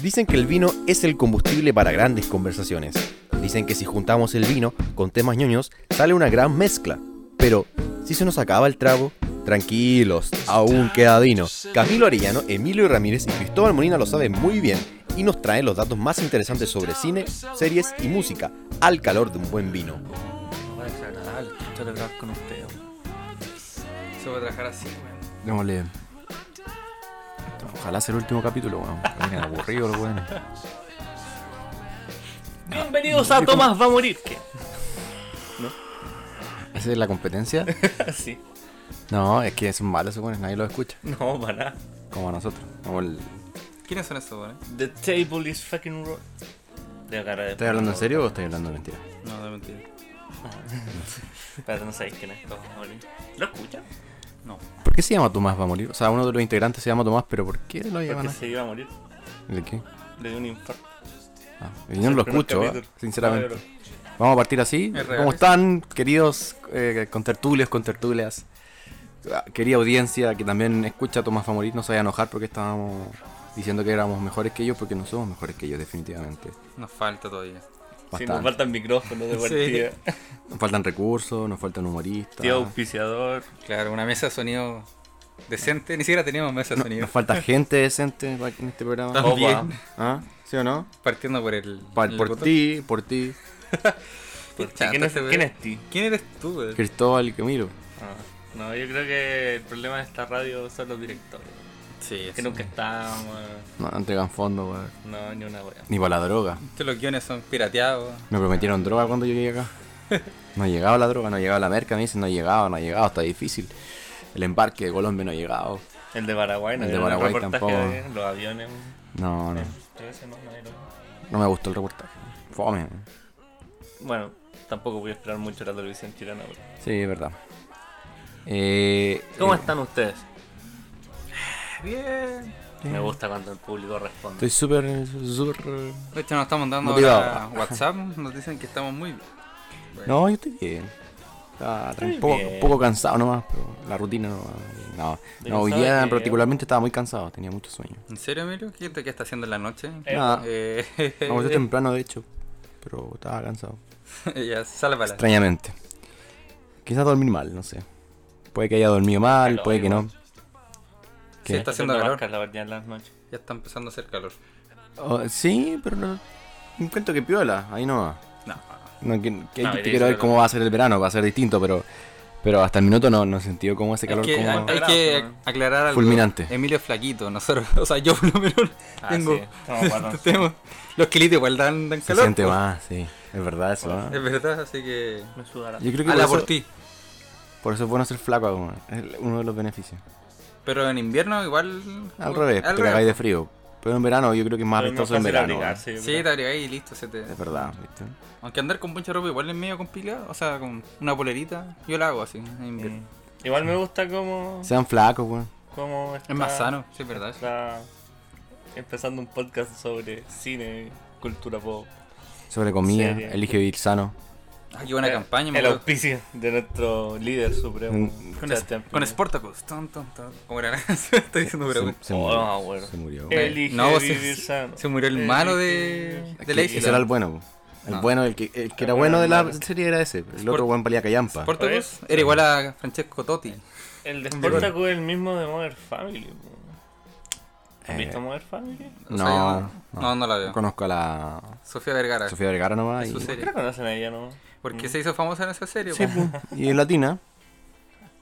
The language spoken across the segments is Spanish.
Dicen que el vino es el combustible para grandes conversaciones. Dicen que si juntamos el vino con temas ñoños, sale una gran mezcla. Pero, si se nos acaba el trago, tranquilos, aún queda vino. Camilo Arellano, Emilio Ramírez y Cristóbal Molina lo saben muy bien y nos traen los datos más interesantes sobre cine, series y música, al calor de un buen vino. Agradable, hablar con. Se puede trabajar así, weón. Ojalá sea el último capítulo, weón. Vienen aburridos los weones. Bienvenidos a Tomás va a morir. ¿Qué? ¿Esa es la competencia? sí. No, es que son malos, weones, nadie los escucha. No, para nada. Como nosotros. Como el... ¿Quiénes son esos, weón? The table is fucking raw. De cara de. ¿Estás hablando en serio o estás hablando de mentira? No, de mentira. Espérate, no sabéis quién es Tomás va a morir. ¿Lo escuchan? No. ¿Por qué se llama Tomás va a morir? O sea, uno de los integrantes se llama Tomás, pero ¿por qué lo llaman Porque así? se iba a morir. ¿De qué? Le dio un infarto. Ah, yo no lo escucho, ¿eh? sinceramente. No, Vamos a partir así. Es ¿Cómo están, queridos eh, contertulios, contertulias? Ah, Querida audiencia que también escucha a Tomás va a morir, no se vaya a enojar porque estábamos diciendo que éramos mejores que ellos, porque no somos mejores que ellos, definitivamente. Nos falta todavía. Sí, Bastante. nos faltan micrófonos de Sí. partida. Nos faltan recursos, nos faltan humoristas. Tío auspiciador. Claro, una mesa de sonido decente. Ni siquiera teníamos mesa de No- sonido. nos falta gente decente en este programa. También. Opa. ¿Ah? ¿Sí o no? Partiendo por el. Pa- el por ti, por ti, ¿Quién es, ese ¿Quién es ti? ¿Quién eres tú? Cristóbal Camilo. Ah, no, yo creo que el problema de esta radio son los directores. Sí, Que nunca estamos. No entregan fondos, weón. No, ni una wea. Ni para la droga. Que los guiones son pirateados. Me prometieron droga cuando yo llegué acá. No llegaba la droga, no llegaba la merca, me dicen no ha llegado, no ha llegado, está difícil. El embarque de Colombia no ha llegado. El de Paraguay, no El de ¿Vieron Paraguay reportaje tampoco. de los aviones. No, no, no, me gustó el reportaje. Fome. Bueno, tampoco voy a esperar mucho la televisión chilena. pero- Sí, es verdad. Eh, ¿Cómo eh, están ustedes? Bien. Me gusta cuando el público responde. Estoy súper, súper... De hecho, nos estamos dando ahora WhatsApp. Nos dicen que estamos muy bien. No, yo estoy bien. Estaba un poco, cansado nomás, pero la rutina no... No, ¿De no hoy día particularmente estaba muy cansado, tenía mucho sueño. ¿En serio, Emilio? ¿Qué, qué está haciendo en la noche? Eh, Nada, Eh, vamos a temprano de hecho, pero estaba cansado. ya, sálvala. Extrañamente. Quizás dormir mal, no sé. Puede que haya dormido mal, puede que no. Igual. Sí, ¿Qué? está haciendo calor. calor ya en las noches. Ya está empezando a hacer calor. Oh, sí, pero no. Encuentro que piola, ahí no. No, no que, que No, hay- de quiero ver cómo va a ser el verano, va a ser distinto, pero pero hasta el minuto no, no he sentido cómo ese Hay calor que, como hay, hay que aclarar algo. Fulminante. Emilio es flaquito, nosotros, o sea, yo por lo menos Ah, tengo, sí, los kilitos igual dan, dan se calor. siente pues. más, sí. Es verdad eso. ¿no? Es verdad, así que Me sudará. Yo creo que por eso, por ti. por eso es bueno ser flaco, uno de los beneficios. Pero en invierno igual Al revés, al te revés. cagáis de frío. Pero en verano yo creo que es más vistoso en verano. Sí, te abrigáis y listo, se te... Es verdad, ¿viste? Aunque andar con mucha ropa igual es medio complicado, o sea, con una polerita, yo la hago así en invierno. Mm. Igual me gusta cómo, Sean flacos, weón. cómo está, Es más sano, sí, es verdad. está empezando un podcast sobre cine, cultura pop. Sobre comida, Serio. elige vivir sano. Ah, qué buena Eh, campaña, El auspicio de nuestro líder supremo. Mm. Con, es- con. Sportacus. Ton, ton, ton. ¿Cómo era? Estoy diciendo pura Se, se Oh, murió. Se murió. Eh, Elige no, se- vivir sano. se murió el Elige malo de- de Lazy ese era el bueno. po. El No. bueno, el que, el que era bueno de la serie era ese. El Sport- otro buen valía callampa. Sportacus era igual a Francesco Totti. El de Sportacus es el mismo de Modern Family. ¿Has Eh, visto Modern Family? O No, sea, no. no, no la veo. Conozco a la Sofía Vergara. Sofía Vergara nomás. Es Y, su ¿Por qué la conocen a ella, no? Porque se hizo famosa en esa serie. Sí, y es latina.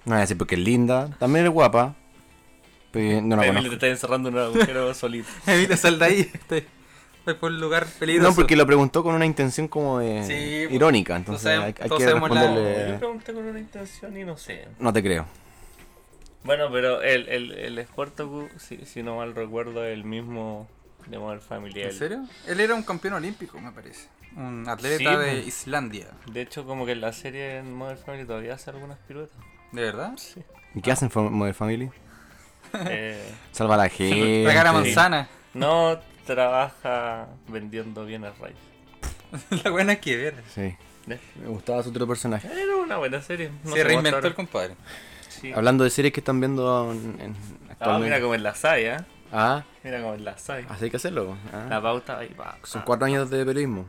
No voy a decir porque es linda. También es guapa. Pero no la Emilio te está encerrando en un agujero solito. Emilio, sal de ahí. Estoy, estoy por un lugar peligroso. No, porque lo preguntó con una intención como de Sí, po. irónica. Entonces hay, que sabemos la- responderle. Yo pregunté con una intención y no sé. No te creo. Bueno, pero el, el, el Sportacus, si, si no mal recuerdo, es el mismo de Modern Family. ¿En serio? Él era un campeón olímpico, me parece. Un atleta Sí, de. Islandia. De hecho, como que en la serie en Modern Family todavía hace algunas piruetas. ¿De verdad? Sí. ¿Y qué hacen en Modern Family? Eh, Salva a la gente. Regar a Sí. manzana. no trabaja vendiendo bienes raíces. La buena que ver. Sí. ¿Eh? Me gustaba su otro personaje. Era una buena serie. No Se reinventó el compadre. Sí. Hablando de series que están viendo en, en- Ah, mira como en la saya. Ah, Mira cómo la sabe. así hay que hacerlo. ah. La pauta ahí va. Son cuatro años de periodismo.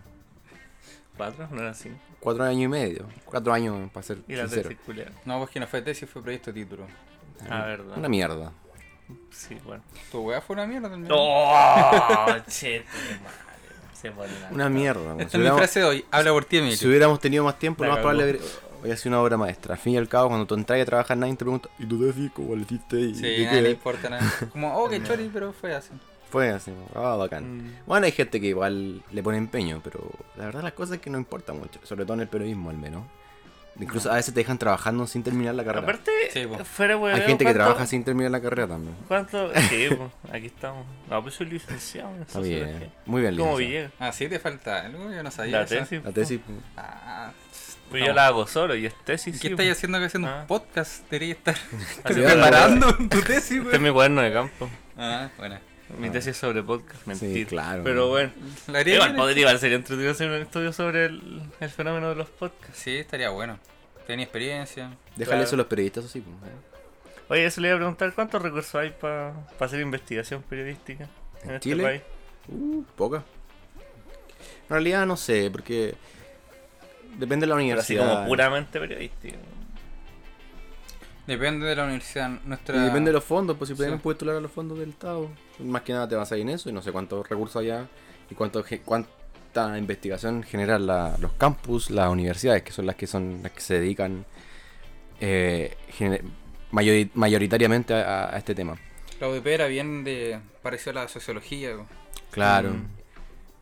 ¿Cuatro? No era cinco. Cuatro años y medio. Cuatro años, para ser Y la sincero. tesis culiada. No, pues que no fue tesis, fue proyecto de título. Ah, verdad. Una mierda. Sí, bueno. Tu weá fue una mierda también. ¡Oh! che, tu madre. Se pone Una mierda. weón. Esta Si es mi hubiéramos, frase de hoy. Habla por ti, Emilio. si hubiéramos tenido más tiempo, La lo más cagó. probable hubiera sido una obra maestra. Al fin y al cabo, cuando tú entras a trabajar, nadie te pregunta, ¿y tú tesis cómo le hiciste? ¿Y Sí, de nada le qué?". importa nada. Como, oh, qué chori, pero fue así. Fue así, ah, bacán. Mm. Bueno, hay gente que igual le pone empeño, pero la verdad las cosas es que no importa mucho, sobre todo en el periodismo al menos. Incluso a veces te dejan trabajando sin terminar la carrera. Aparte, Sí, fuera. Hay gente que trabaja sin terminar la carrera también. ¿Cuánto? Sí, pues, aquí estamos. No, pues soy licenciado en Está bien, muy bien, ¿Cómo licenciado. Villegas? Ah, sí, te falta algo. Yo no sabía. La tesis. La tesis, Ah, Pues No. yo la hago solo y es tesis. ¿Qué sí, estáis pues. haciendo que haciendo Ah. un podcast? Debería estar preparando tu tesis, Este es mi cuaderno de campo. Ah, bueno. Mi tesis es sobre podcast, mentira. claro. Pero bueno, La haría igual podría igual sería entretenido hacer un estudio sobre el, el fenómeno de los podcasts. Sí, estaría bueno. Tenía experiencia. Déjale claro. eso a los periodistas así. pues, ¿eh? Oye, eso le iba a preguntar, ¿cuántos recursos hay para hacer investigación periodística en, ¿En este Chile? país? Uh, poca. En realidad no sé, porque depende de la Pero así universidad. como puramente periodística. Depende de la universidad. Y Nuestra... depende de los fondos, pues si pueden Sí. postular a los fondos del Estado. Más que nada te vas a ir en eso y no sé cuántos recursos allá y cuánto, cuánta investigación generan la- los campus, las universidades, que son las que son las que se dedican eh, mayori- mayoritariamente a, a este tema. La UDP era bien de... pareció a la sociología. Claro. Mm.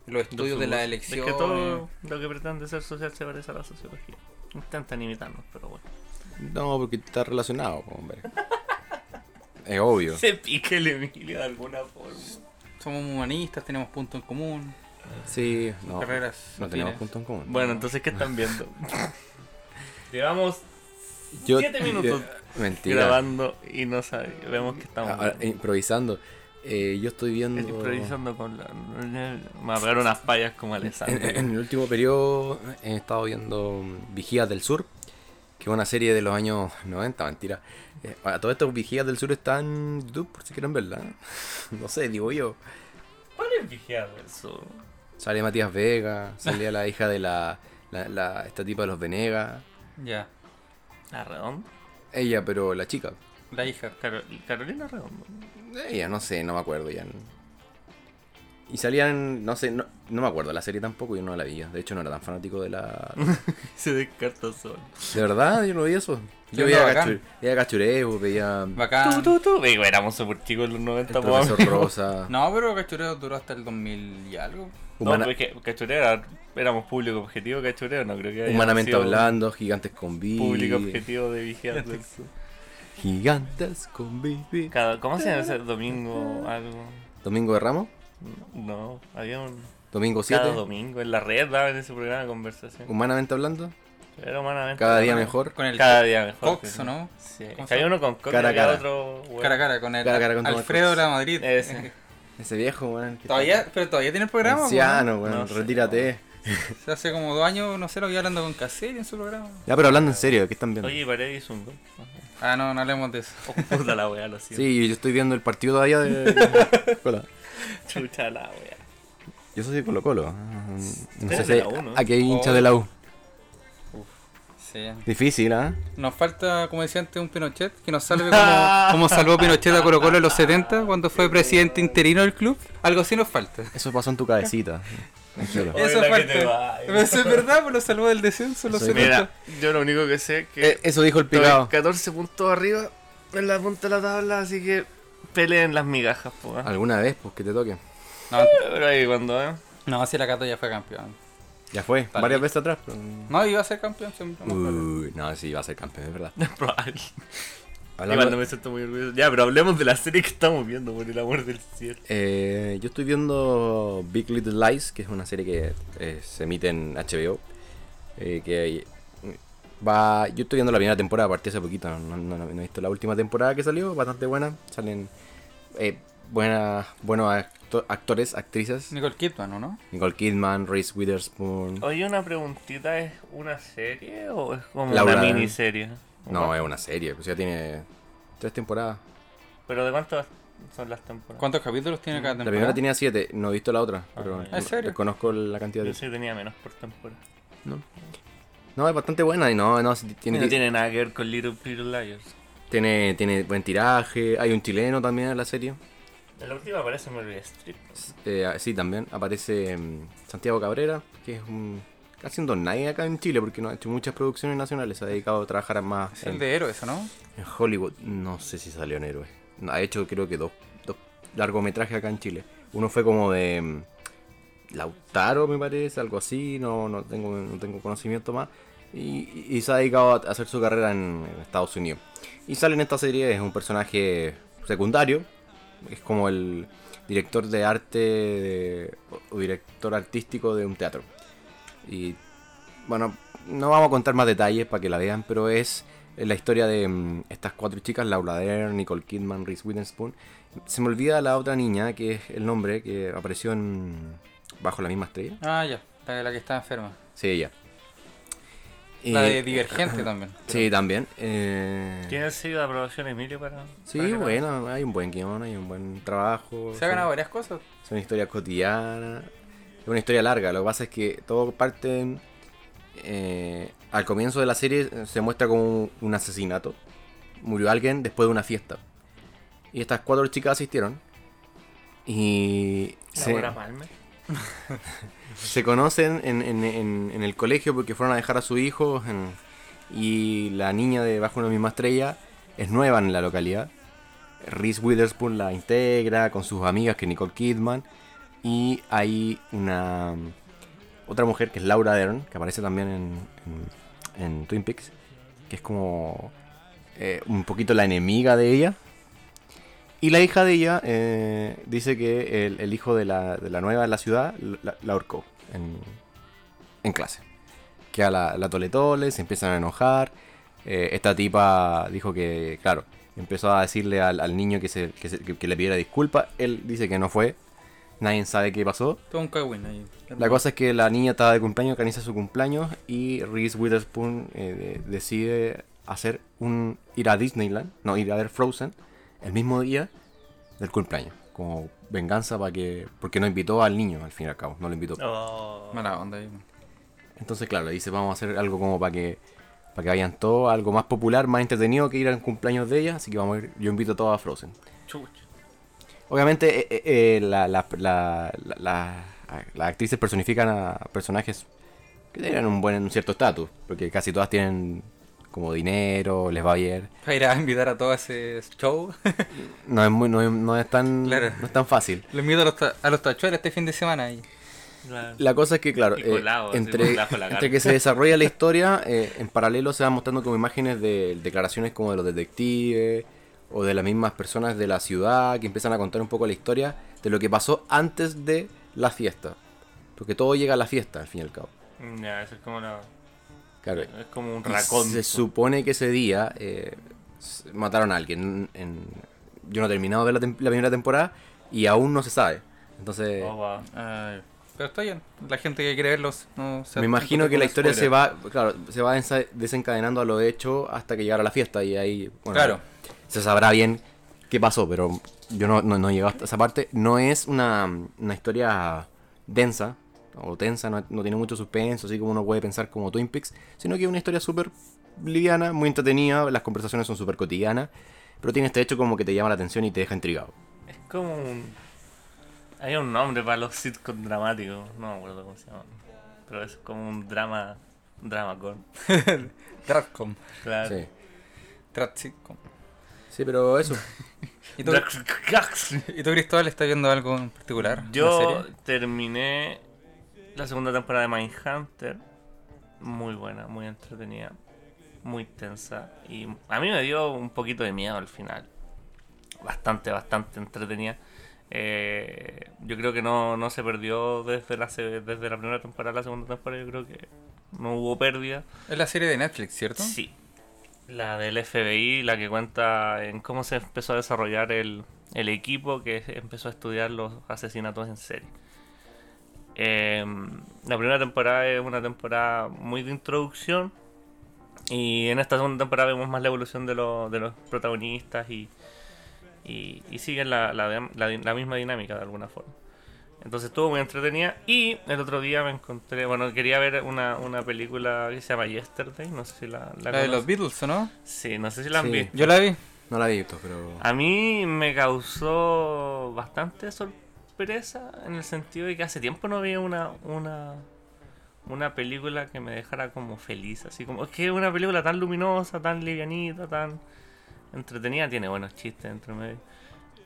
Los estudios de la Es elección. que todo lo que pretende ser social se parece a la sociología. Intentan imitarnos, pero bueno. No, porque está relacionado, hombre. es obvio. Se pique el Emilio de alguna forma. Somos humanistas, tenemos puntos en común. Sí, no. Carreras No tenemos afines. punto en común. Bueno, entonces, ¿qué están viendo? Llevamos Yo- siete minutos Mentira. grabando y no sabe, vemos que estamos Ahora, improvisando. Eh, yo estoy viendo. improvisando con la... Me va a pegar unas payas como En, Alessandro. en el último periodo he estado viendo Vigías del Sur, que es una serie de los años 90, mentira. Eh, a todos estos Vigías del Sur están en YouTube, por si quieren verla. No sé, digo yo. ¿Cuál es vigiado eso? Sale Matías Vega, salía la hija de la, la, la- esta tipa de los Venegas. Ya. ¿La Redondo? Ella, pero la chica. La hija. Caro- Carolina Redondo. Ella, no sé, no me acuerdo ya. Y salían, no sé, no, no me acuerdo la serie tampoco, yo no la veía. De hecho, no era tan fanático de la. Se descarta solo. De verdad, yo no veía eso. Yo veía, bacán. cachur, veía cachureo, veía Bacán. Tú, tú, tú. Digo, éramos súper chicos en los 90, el profesor. Rosa. No, pero Cachureo duró hasta el 2000 y algo. No, Humana- porque Cachureo era, éramos público objetivo, Cachureo, no creo que haya humanamente hablando, gigantes con B. Público objetivo de Sur. Gigantes con. Cada- ¿Cómo se llama ese domingo? Algo. Domingo de Ramos, No, había un. domingo 7. Cada domingo en la red daban ese programa de conversación. Humanamente hablando, Era humanamente. cada día mejor. Con el Cada día mejor. Cox, sí. ¿o no? Sí. ¿Cómo Que había se uno con Cox Cara a y había cara. otro. bueno. Cara a cara con el Cara a cara con Alfredo de la Madrid. Ese. Ese viejo, weón. Todavía, está- pero todavía tiene el programa. Anciano, weón. No sé, retírate. ¿no? Hace como dos años, no sé, lo vi hablando con Caselli en su programa. Ya, pero hablando en serio, ¿qué están viendo? Oye, Paredes hizo un gol. Ah, no, no hablemos de eso. Oh, puta la wea, lo siento. Sí, yo estoy viendo el partido todavía de. Hola. Chucha la wea. Yo soy de Colo Colo. No sé si la U, ¿no? aquí hay hincha Oh. de la U. Sí. Difícil, ¿ah? Nos falta, como decía antes, un Pinochet que nos salve como, como salvó Pinochet a Colo Colo en los 70 cuando fue presidente interino del club. Algo así nos falta. Eso pasó en tu cabecita. Eso va, Pero eso es verdad, pues lo salvó del descenso en los Soy- 70. Mira, yo lo único que sé es que Eh, Eso dijo el picado. 14 puntos arriba en la punta de la tabla, así que peleen las migajas, po. ¿eh? Alguna vez, pues que te toque. No, Pero ahí cuando, ¿eh? no, si la Cato ya fue campeón. Ya fue, Tal varias vez. veces atrás. pero- No, iba a ser campeón siempre. me acuerdo. Uy, no, sí, va a ser campeón, es verdad. Probable. Hablando- Igual no me siento muy orgulloso. Ya, pero hablemos de la serie que estamos viendo, por el amor del cielo. Eh, yo estoy viendo Big Little Lies, que es una serie que eh, se emite en HBO. eh, que va. Yo estoy viendo la primera temporada, partí hace poquito. No, no- no he visto la última temporada que salió, bastante buena. Salen eh, buenas, buenos acto- actores, actrices. Nicole Kidman, ¿o no? Nicole Kidman, Reese Witherspoon. Oye, una preguntita, ¿es una serie o es como Laura, una miniserie? No, es una serie, pues ya tiene tres temporadas. ¿Pero de cuánto? son las temporadas. ¿Cuántos capítulos tiene cada La temporada? primera tenía 7, no he visto la otra, pero Ah, ¿en serio? desconozco la cantidad Yo de... sí tenía menos por temporada. No. No, es bastante buena y no, no, tiene, no tiene nada que ver con Little Little Liars. tiene, tiene buen tiraje, hay un chileno también en la serie. En la última aparece Meryl Streep. Eh, sí, también aparece mm, Santiago Cabrera, que es un casi un don nadie acá en Chile porque no ha hecho muchas producciones nacionales, se ha dedicado a trabajar más Es en, de héroes, ¿no? en Hollywood. No sé si salió en Héroe. No, Ha hecho creo que dos, dos largometrajes acá en Chile. Uno fue como de mm, Lautaro, me parece, algo así, no, no, tengo, no tengo conocimiento más. Y, y se ha dedicado a hacer su carrera en, Estados Unidos. Y sale en esta serie, es un personaje secundario, es como el director de arte o director artístico de un teatro. Y bueno, no vamos a contar más detalles para que la vean, pero es la historia de mm, estas cuatro chicas, Laura Dern, Nicole Kidman, Reese Witherspoon. Se me olvida la otra niña, que es el nombre que apareció en Bajo la misma estrella. Ah, ya. La, la que está enferma. Sí, ella. La Eh, de Divergente también. Sí, también. eh, ¿Quién ha sido de aprobación Emilio para.? Sí, para la- bueno, hay un buen guion, hay un buen trabajo. Se ha ganado varias cosas. Son historias cotidianas. Es una historia larga. Lo que pasa es que todo parte. eh, al comienzo de la serie eh, se muestra como un asesinato. Murió alguien después de una fiesta. Y estas cuatro chicas asistieron. Y se, Laura Palmer. se conocen en, en- en- el colegio porque fueron a dejar a su hijo. y la niña de Bajo una misma estrella es nueva en la localidad. Reese Witherspoon la integra con sus amigas que Nicole Kidman. Y hay una otra mujer que es Laura Dern, que aparece también en Twin Peaks, que es como eh, un poquito la enemiga de ella. Y la hija de ella eh, dice que el, el hijo de la, de la nueva en la ciudad la, la ahorcó en, en clase. Que a la, la tole tole, se empiezan a enojar. Eh, esta tipa dijo que, claro, empezó a decirle al, al niño que, se, que, se- que- que le pidiera disculpas. Él dice que no fue. Nadie sabe qué pasó. Todo un cagüín ahí. La cosa es que la niña estaba de cumpleaños, organiza su cumpleaños y Reese Witherspoon eh, de- decide hacer un ir a Disneyland, no, ir a ver Frozen el mismo día del cumpleaños, como venganza para que porque no invitó al niño al fin y al cabo, no lo invitó. Oh. Mala onda. Entonces, claro, le dice, vamos a hacer algo como para que para que vayan todos, algo más popular, más entretenido que ir al cumpleaños de ella, así que vamos a ir, yo invito a todos a Frozen. Chuch. Obviamente, eh, eh, eh, la- la- la- la- la- las actrices personifican a personajes que tienen un buen un cierto estatus, porque casi todas tienen como dinero, les va bien. Para ir a invitar a todo ese show. No es, muy, no es, no es tan, Claro. no es tan fácil. Lo invito a los, ta- a los tachuelos este fin de semana ahí. Claro. La cosa es que, claro, Y eh, colado, así, entre, la entre que se desarrolla la historia, eh, en paralelo se van mostrando como imágenes de declaraciones como de los detectives o de las mismas personas de la ciudad que empiezan a contar un poco la historia de lo que pasó antes de la fiesta. Porque todo llega a la fiesta, al fin y al cabo. Ya, eso es como una. Claro. Es como un racón. Se supone que ese día eh, mataron a alguien. En, yo no he terminado de ver la, la primera temporada y aún no se sabe. Entonces, Oh, wow. Ay, pero está bien. La gente que quiere verlos no se me imagino que la historia se va, claro, se va desencadenando a lo hecho hasta que llegara la fiesta y ahí, bueno, Claro. se sabrá bien qué pasó, pero yo no, no, no he llegado hasta esa parte. No es una, una historia densa o tensa, no, no tiene mucho suspenso, así como uno puede pensar como Twin Peaks, sino que es una historia súper liviana, muy entretenida, las conversaciones son súper cotidianas, pero tiene este hecho como que te llama la atención y te deja intrigado. Es como un. Hay un nombre para los sitcoms dramáticos. No me acuerdo cómo se llama. Pero es como un drama. Un drama con. Dratcom. Claro. Sí. Dratsitcom. Sí, pero eso. ¿Y tú, ¿Y tú, Cristóbal, estás viendo algo en particular? ¿Una Yo serie? terminé la segunda temporada de Mindhunter. Muy buena, muy entretenida. Muy tensa. Y a mí me dio un poquito de miedo al final. Bastante, bastante entretenida. Eh, yo creo que no, no se perdió desde la, desde la primera temporada a la segunda temporada. Yo creo que no hubo pérdida. Es la serie de Netflix, ¿cierto? Sí. La del FBI, la que cuenta en cómo se empezó a desarrollar el, el equipo que empezó a estudiar los asesinatos en serie. Eh, la primera temporada es una temporada muy de introducción. Y en esta segunda temporada vemos más la evolución de, los- de los protagonistas y, Y, y siguen la, la, la, la misma dinámica de alguna forma. Entonces estuvo muy entretenida. Y el otro día me encontré, bueno, quería ver una, una película que se llama Yesterday, no sé si la, la, La de los. Beatles, ¿o no? Sí, no sé si la han Sí. visto. Yo la vi. No la he visto, pero. A mí me causó bastante sorpresa en el sentido de que hace tiempo no veía una, una, una película que me dejara como feliz, así como es que una película tan luminosa, tan livianita, tan entretenida, tiene buenos chistes entre medio.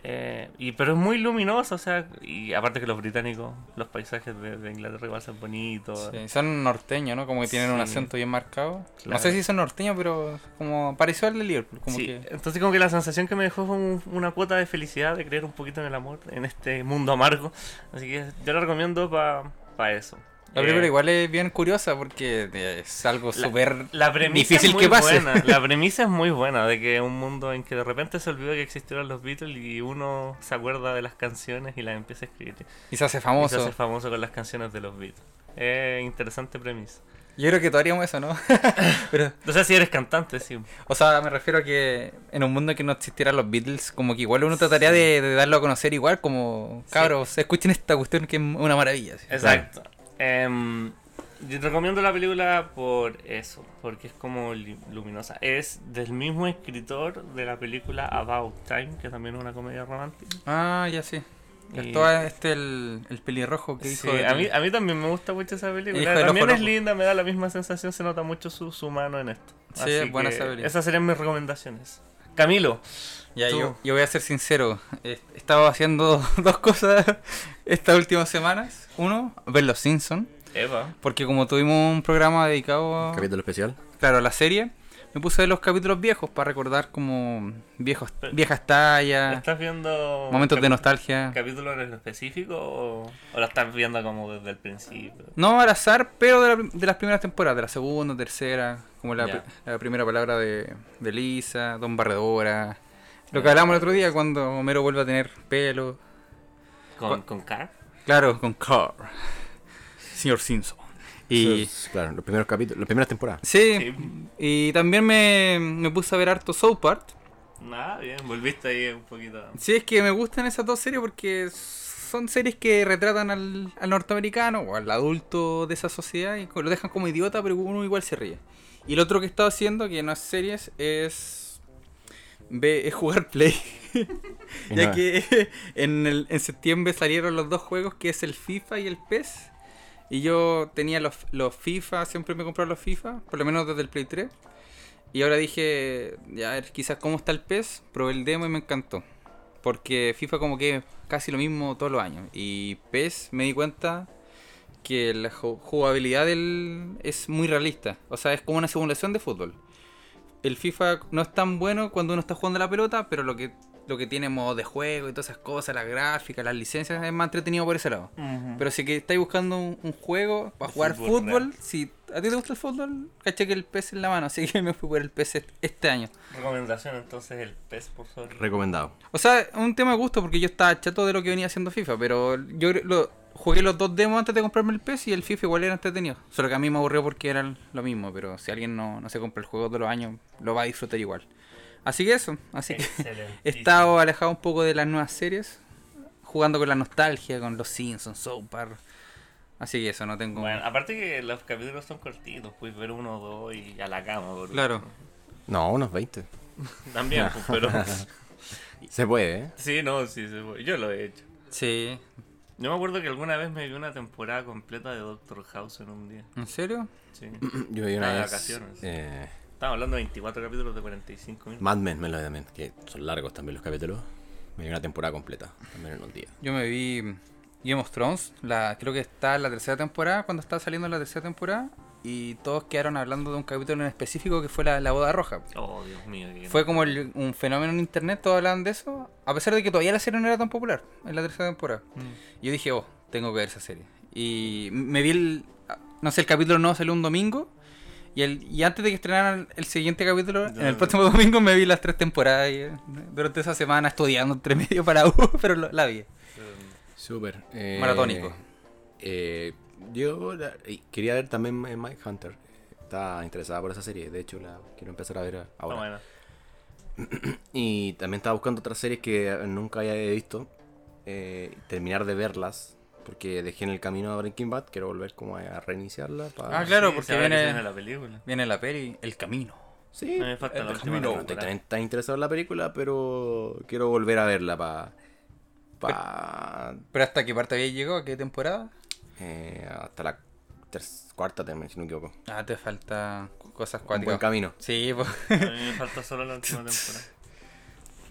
Eh, y pero es muy luminosa, o sea, y aparte que los británicos, los paisajes de, de Inglaterra igual son bonitos. Sí, son norteños, ¿no? Como que tienen un acento bien marcado. No sé si son norteños, pero como pareció al de Liverpool. Como Sí, que... entonces como que la sensación que me dejó fue un- una cuota de felicidad, de creer un poquito en el amor, en este mundo amargo. Así que yo la recomiendo para eso. La Eh, película igual es bien curiosa porque es algo súper difícil es muy que pase. buena. La premisa es muy buena de que un mundo en que de repente se olvidó que existieron los Beatles y uno se acuerda de las canciones y las empieza a escribir. y se hace Y se famoso. hace famoso con las canciones de los Beatles. Es interesante premisa. Yo creo que todos haríamos eso, ¿no? pero, O sea, si eres cantante, sí. o sea, me refiero a que en un mundo que no existieran los Beatles, como que igual uno trataría de, de darlo a conocer igual, como, cabros, escuchen esta cuestión que es una maravilla. ¿sí? Exacto. Em, yo recomiendo la película por eso, porque es como luminosa. Es del mismo escritor de la película About Time, que también es una comedia romántica. Ah, ya sí. Y- Actúa este el, el pelirrojo que Sí, dijo. a, mí, a mí también me gusta mucho esa película. También es linda, me da la misma sensación, se nota mucho su, su mano en esto. Sí, Así buena que esa película. Esas serían mis recomendaciones. Camilo, Ya, yo, yo voy a ser sincero. He estado haciendo dos cosas estas últimas semanas. Uno, ver Los Simpsons. Eva. Porque como tuvimos un programa dedicado Capítulo especial. claro, a la serie, me puse a ver los capítulos viejos para recordar como viejos, Pero- viejas tallas, ¿Estás viendo momentos de nostalgia. capítulo en específico o, o la estás viendo como desde el principio? No al azar, pero de, la- de las primeras temporadas, de la segunda, tercera, como la, la primera palabra de, de Lisa, Don Barredora. Lo que hablamos el otro día cuando Homero vuelve a tener pelo. ¿Con, con Car? Claro, con Carl. Señor Simpson. Y es, claro, los primeros capítulos, las primeras temporadas. sí, Sí. y también me, me puse a ver harto South Park. Nada, bien, volviste ahí un poquito. Sí, es que me gustan esas dos series porque son series que retratan al, al norteamericano o al adulto de esa sociedad y lo dejan como idiota, pero uno igual se ríe. Y lo otro que he estado haciendo, que no es series, es, ve, es jugar Play. Ya que en, el, en septiembre salieron los dos juegos, que es el FIFA y el PES. Y yo tenía los, los FIFA, siempre me compraba los FIFA, por lo menos desde el Play 3. Y ahora dije, ya a ver, quizás cómo está el PES, probé el demo y me encantó. Porque FIFA como que casi lo mismo todos los años. Y PES me di cuenta que la ju- jugabilidad del es muy realista. O sea, es como una simulación de fútbol. El FIFA no es tan bueno cuando uno está jugando la pelota, pero lo que, lo que tiene modo de juego y todas esas cosas, las gráficas, las licencias, es más entretenido por ese lado. Pero si que estáis buscando un, un juego para jugar fútbol si a ti te gusta el fútbol, caché que el PES en la mano, así que me fui por el PES est- este año. Recomendación entonces el PES por sobre. Recomendado. O sea, es un tema de gusto porque yo estaba chato de lo que venía haciendo FIFA, pero yo lo, jugué los dos demos antes de comprarme el PES y el FIFA igual era entretenido. Solo que a mí me aburrió porque eran lo mismo, pero si alguien no, no se compra el juego todos los años, lo va a disfrutar igual. Así que eso, así que Excelente. he estado alejado un poco de las nuevas series, jugando con la nostalgia, con los Simpsons, South Park. Así que eso, no tengo... Bueno, aparte que los capítulos son cortitos, puedes ver uno o dos y a la cama. por Claro. No, unos 20. También, pues, pero. Se puede, ¿eh? Sí, no, sí, se puede. yo lo he hecho. Sí, Yo me acuerdo que alguna vez me vi una temporada completa de Doctor House en un día. ¿en serio? Sí. Yo me vi Ah, una de vez. vacaciones. eh, Estamos hablando de 24 capítulos de 45 minutos. Mad Men me lo vi también, que son largos también los capítulos. Me vi una temporada completa, también en un día. Yo me vi Game of Thrones, la, creo que está en la tercera temporada, cuando estaba saliendo la tercera temporada, y todos quedaron hablando de un capítulo en específico que fue la, la boda roja. Oh, Dios mío. qué- Fue como el- un fenómeno en internet, todos hablaban de eso, a pesar de que todavía la serie no era tan popular en la tercera temporada. Mm. Yo dije, oh, tengo que ver esa serie. Y me vi el, no sé, el capítulo no salió un domingo, y, el, y antes de que estrenaran el siguiente capítulo, en el próximo domingo me vi las tres temporadas y, eh, durante esa semana estudiando entre medio para U, pero lo- la vi. Súper. eh, Maratónico. eh, yo la- quería ver también Mike Hunter. Está interesada por esa serie. De hecho, la quiero empezar a ver Está ahora. Y también estaba buscando otras series que nunca había visto. eh, terminar de verlas. Porque dejé en el camino a Breaking Bad. Quiero volver como a reiniciarla. para- Ah, claro, Sí, porque viene- viene la película. Viene la peli El Camino. Sí. A mí me falta el la última camino. No tan, tan interesado en la película, pero quiero volver a verla para. Pa, ¿Pero hasta qué parte había llegado? ¿A qué temporada? Eh, hasta la cuarta temporada, si no me equivoco. Ah, te falta cosas Un buen cuáticas. camino. Sí, pues. A mí me falta solo la última temporada.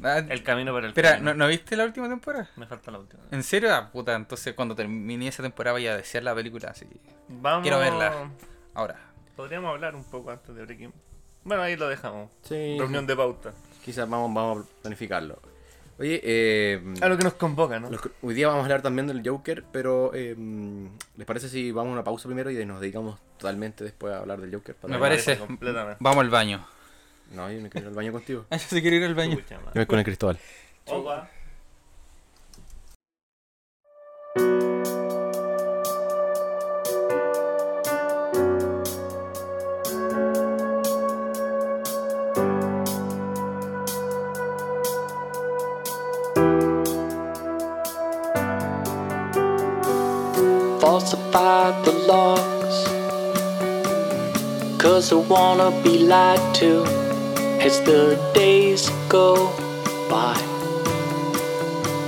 Ah, El camino para el Espera, camino. ¿no, ¿no viste la última temporada? Me falta la última. ¿En serio? Ah, puta, entonces cuando termine esa temporada voy a desear la película así. Vamos. Quiero verla. Ahora. Podríamos hablar un poco antes de Breaking. Bueno, ahí lo dejamos. Sí. Reunión de pauta. Quizás vamos, vamos a planificarlo. Oye, eh, A lo que nos convoca, ¿no? los- hoy día vamos a hablar también del Joker, pero eh, ¿les parece si vamos a una pausa primero y nos dedicamos totalmente después a hablar del Joker? Para Me parece. completamente. Vamos al baño. No, yo no quiero ir al baño contigo. Ah, yo sí quiero ir al baño. Yo voy con el Cristóbal. Opa. Falsify the logs. Cause I wanna be lied to as the days go by.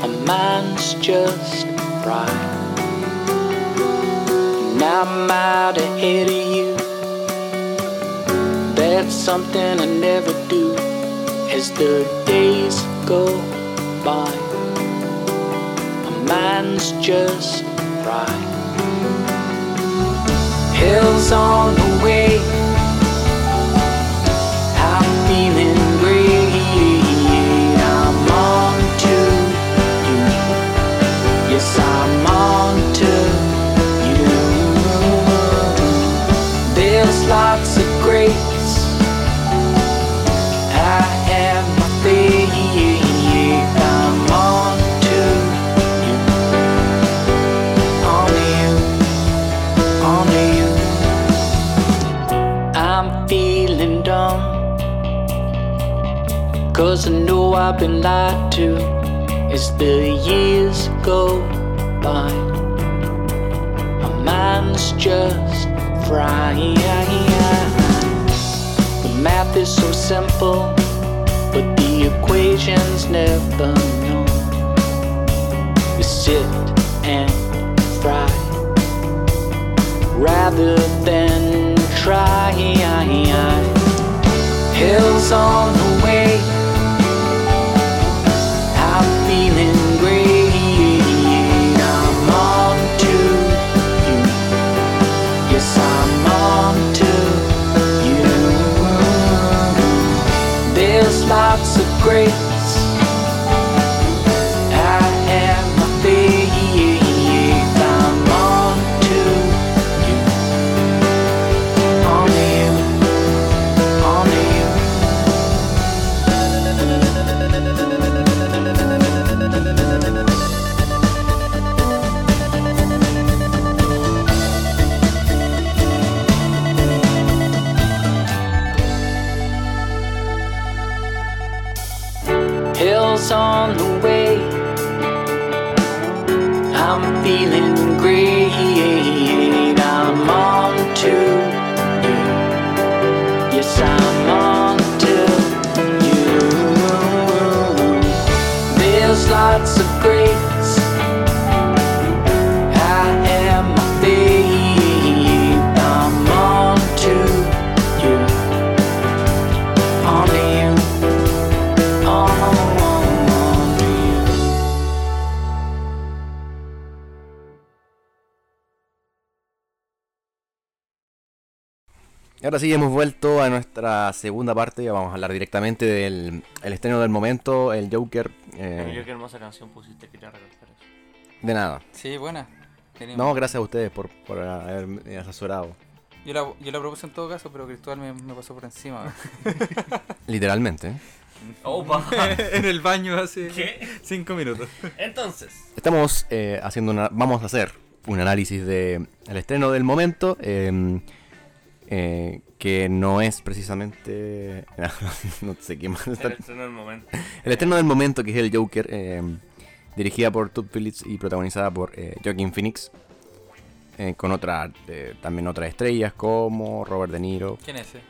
My mind's just right. Now I'm out ahead of you. That's something I never do as the days go by. My mind's just right. Hell's on the way. Simple, but the equation's never known. You sit and fry rather than try. Hell's on ahora sí, hemos vuelto a nuestra segunda parte. Ya vamos a hablar directamente del el estreno del momento, el Joker. eh, Mira qué hermosa canción pusiste, quería recalcar eso. de nada. Sí, buena. Tenemos- No, gracias a ustedes por, por haberme asesorado. Yo la, yo la propuse en todo caso, pero Cristóbal me, me pasó por encima. Literalmente. Opa. en el baño hace ¿Qué? cinco minutos. Entonces, Estamos eh, haciendo una. Vamos a hacer un análisis de el estreno del momento. eh, eh, que no es precisamente... no sé qué más. está- El estreno del momento. El estreno del momento, que es el Joker, eh, dirigida por Todd Phillips y protagonizada por eh, Joaquin Phoenix, eh, con otra, eh, también otras estrellas como Robert De Niro. ¿Quién es ese?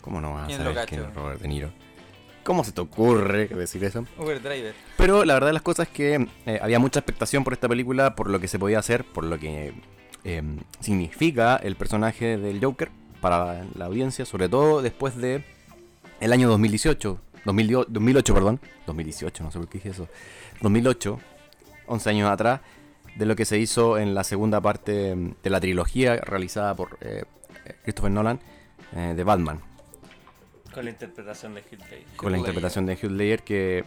¿Cómo no vas a ¿Quién lo saber quién es Robert De Niro? ¿Cómo se te ocurre decir eso? Uber Driver. Pero la verdad de las cosas es que había mucha expectación por esta película, por lo que se podía hacer, por lo que significa el personaje del Joker para la audiencia, sobre todo después de el año 2018, 2000 2008, perdón, 2018, no sé por qué dije eso, 2008, 11 años atrás, de lo que se hizo en la segunda parte de la trilogía realizada por eh, Christopher Nolan eh, de Batman Con la interpretación de Heath Ledger. con la interpretación de Heath Ledger que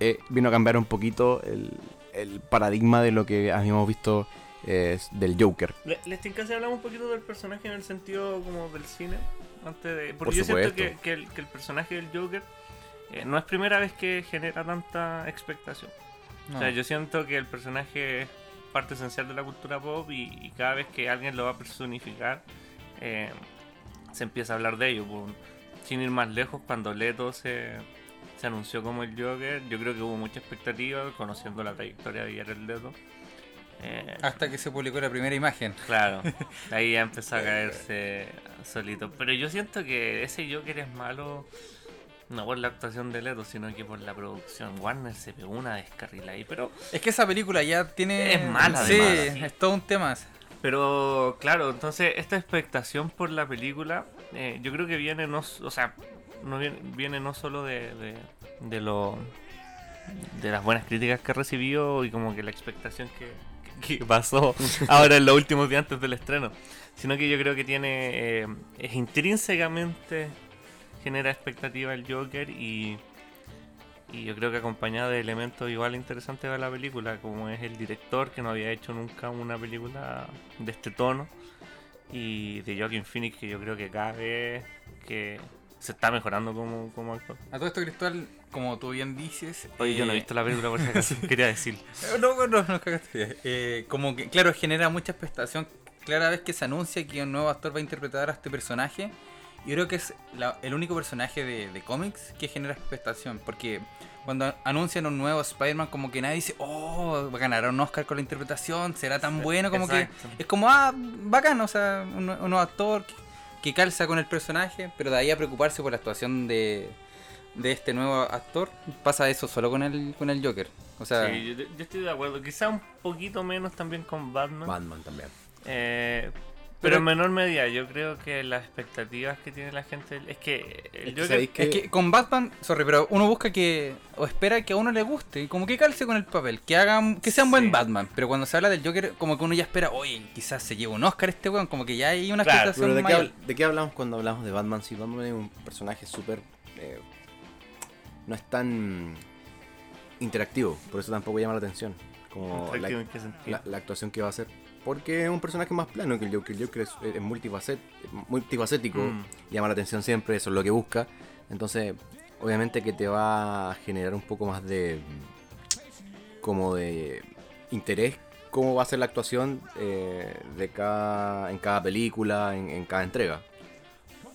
eh, vino a cambiar un poquito el, el paradigma de lo que habíamos visto eh, del Joker. Le- ¿Les tinca si hablamos un poquito del personaje en el sentido como del cine? Antes de... Porque Por yo siento que, que el, que el personaje del Joker eh, no es primera vez que genera tanta expectación. No. O sea, yo siento que el personaje es parte esencial de la cultura pop y, y cada vez que alguien lo va a personificar, eh, se empieza a hablar de ello. por- sin ir más lejos, cuando Leto se, se anunció como el Joker, yo creo que hubo mucha expectativa, conociendo la trayectoria de Jared Leto. Eh, Hasta que se publicó la primera imagen. Claro, ahí ya empezó a caerse solito. Pero yo siento que ese Joker es malo no por la actuación de Leto, sino que por la producción. Warner se pegó una descarrila ahí, pero Es que esa película ya tiene. Es mala, Sí, además. es todo un tema. Pero claro, entonces esta expectación por la película, eh, yo creo que viene no, o sea, no viene, viene no solo de, de, de lo de las buenas críticas que recibió y como que la expectación que, que pasó ahora en los últimos días antes del estreno, sino que yo creo que tiene eh, es intrínsecamente genera expectativa el Joker y y yo creo que acompañada de elementos igual interesantes de la película, como es el director que no había hecho nunca una película de este tono, y de Joaquin Phoenix que yo creo que cada vez que se está mejorando como, como actor. A todo esto, Cristóbal, como tú bien dices. Oye, yo no he eh, visto la película por si acaso, quería decir. Eh, No, no, no, no cagaste. Eh, como que, claro, genera mucha expectación. Cada vez que se anuncia que un nuevo actor va a interpretar a este personaje, yo creo que es la- el único personaje de, de cómics que genera expectación. Porque cuando anuncian un nuevo Spider-Man, como que nadie dice, oh, va a ganar un Oscar con la interpretación, será tan Sí, bueno, como exacto. que es como, ah, bacán, o sea, un nuevo actor que, que calza con el personaje, pero de ahí a preocuparse por la actuación de, de este nuevo actor, pasa eso solo con el, con el Joker. O sea, Sí, yo, yo estoy de acuerdo. Quizá un poquito menos también con Batman. Batman también. Eh, Pero- pero en menor medida, yo creo que las expectativas que tiene la gente es que el Es que Joker Es que con Batman, sorry, pero uno busca que o espera que a uno le guste, como que calce con el papel, que hagan que sea un buen Sí. Batman, pero cuando se habla del Joker, como que uno ya espera, oye, quizás se lleve un Oscar este weón, como que ya hay una Claro, expectación Pero ¿de qué, mayor. habl- de qué hablamos cuando hablamos de Batman? Si Batman es un personaje súper... eh, no es tan interactivo, por eso tampoco llama la atención. Como la, Interactivo, ¿en qué sentido? la- la actuación que va a hacer. Porque es un personaje más plano que el Joker. El Joker es, es multifacet- multifacético, Mm. llama la atención siempre, eso es lo que busca. Entonces, obviamente que te va a generar un poco más de... como de interés cómo va a ser la actuación eh, de cada, en cada película, en, en cada entrega.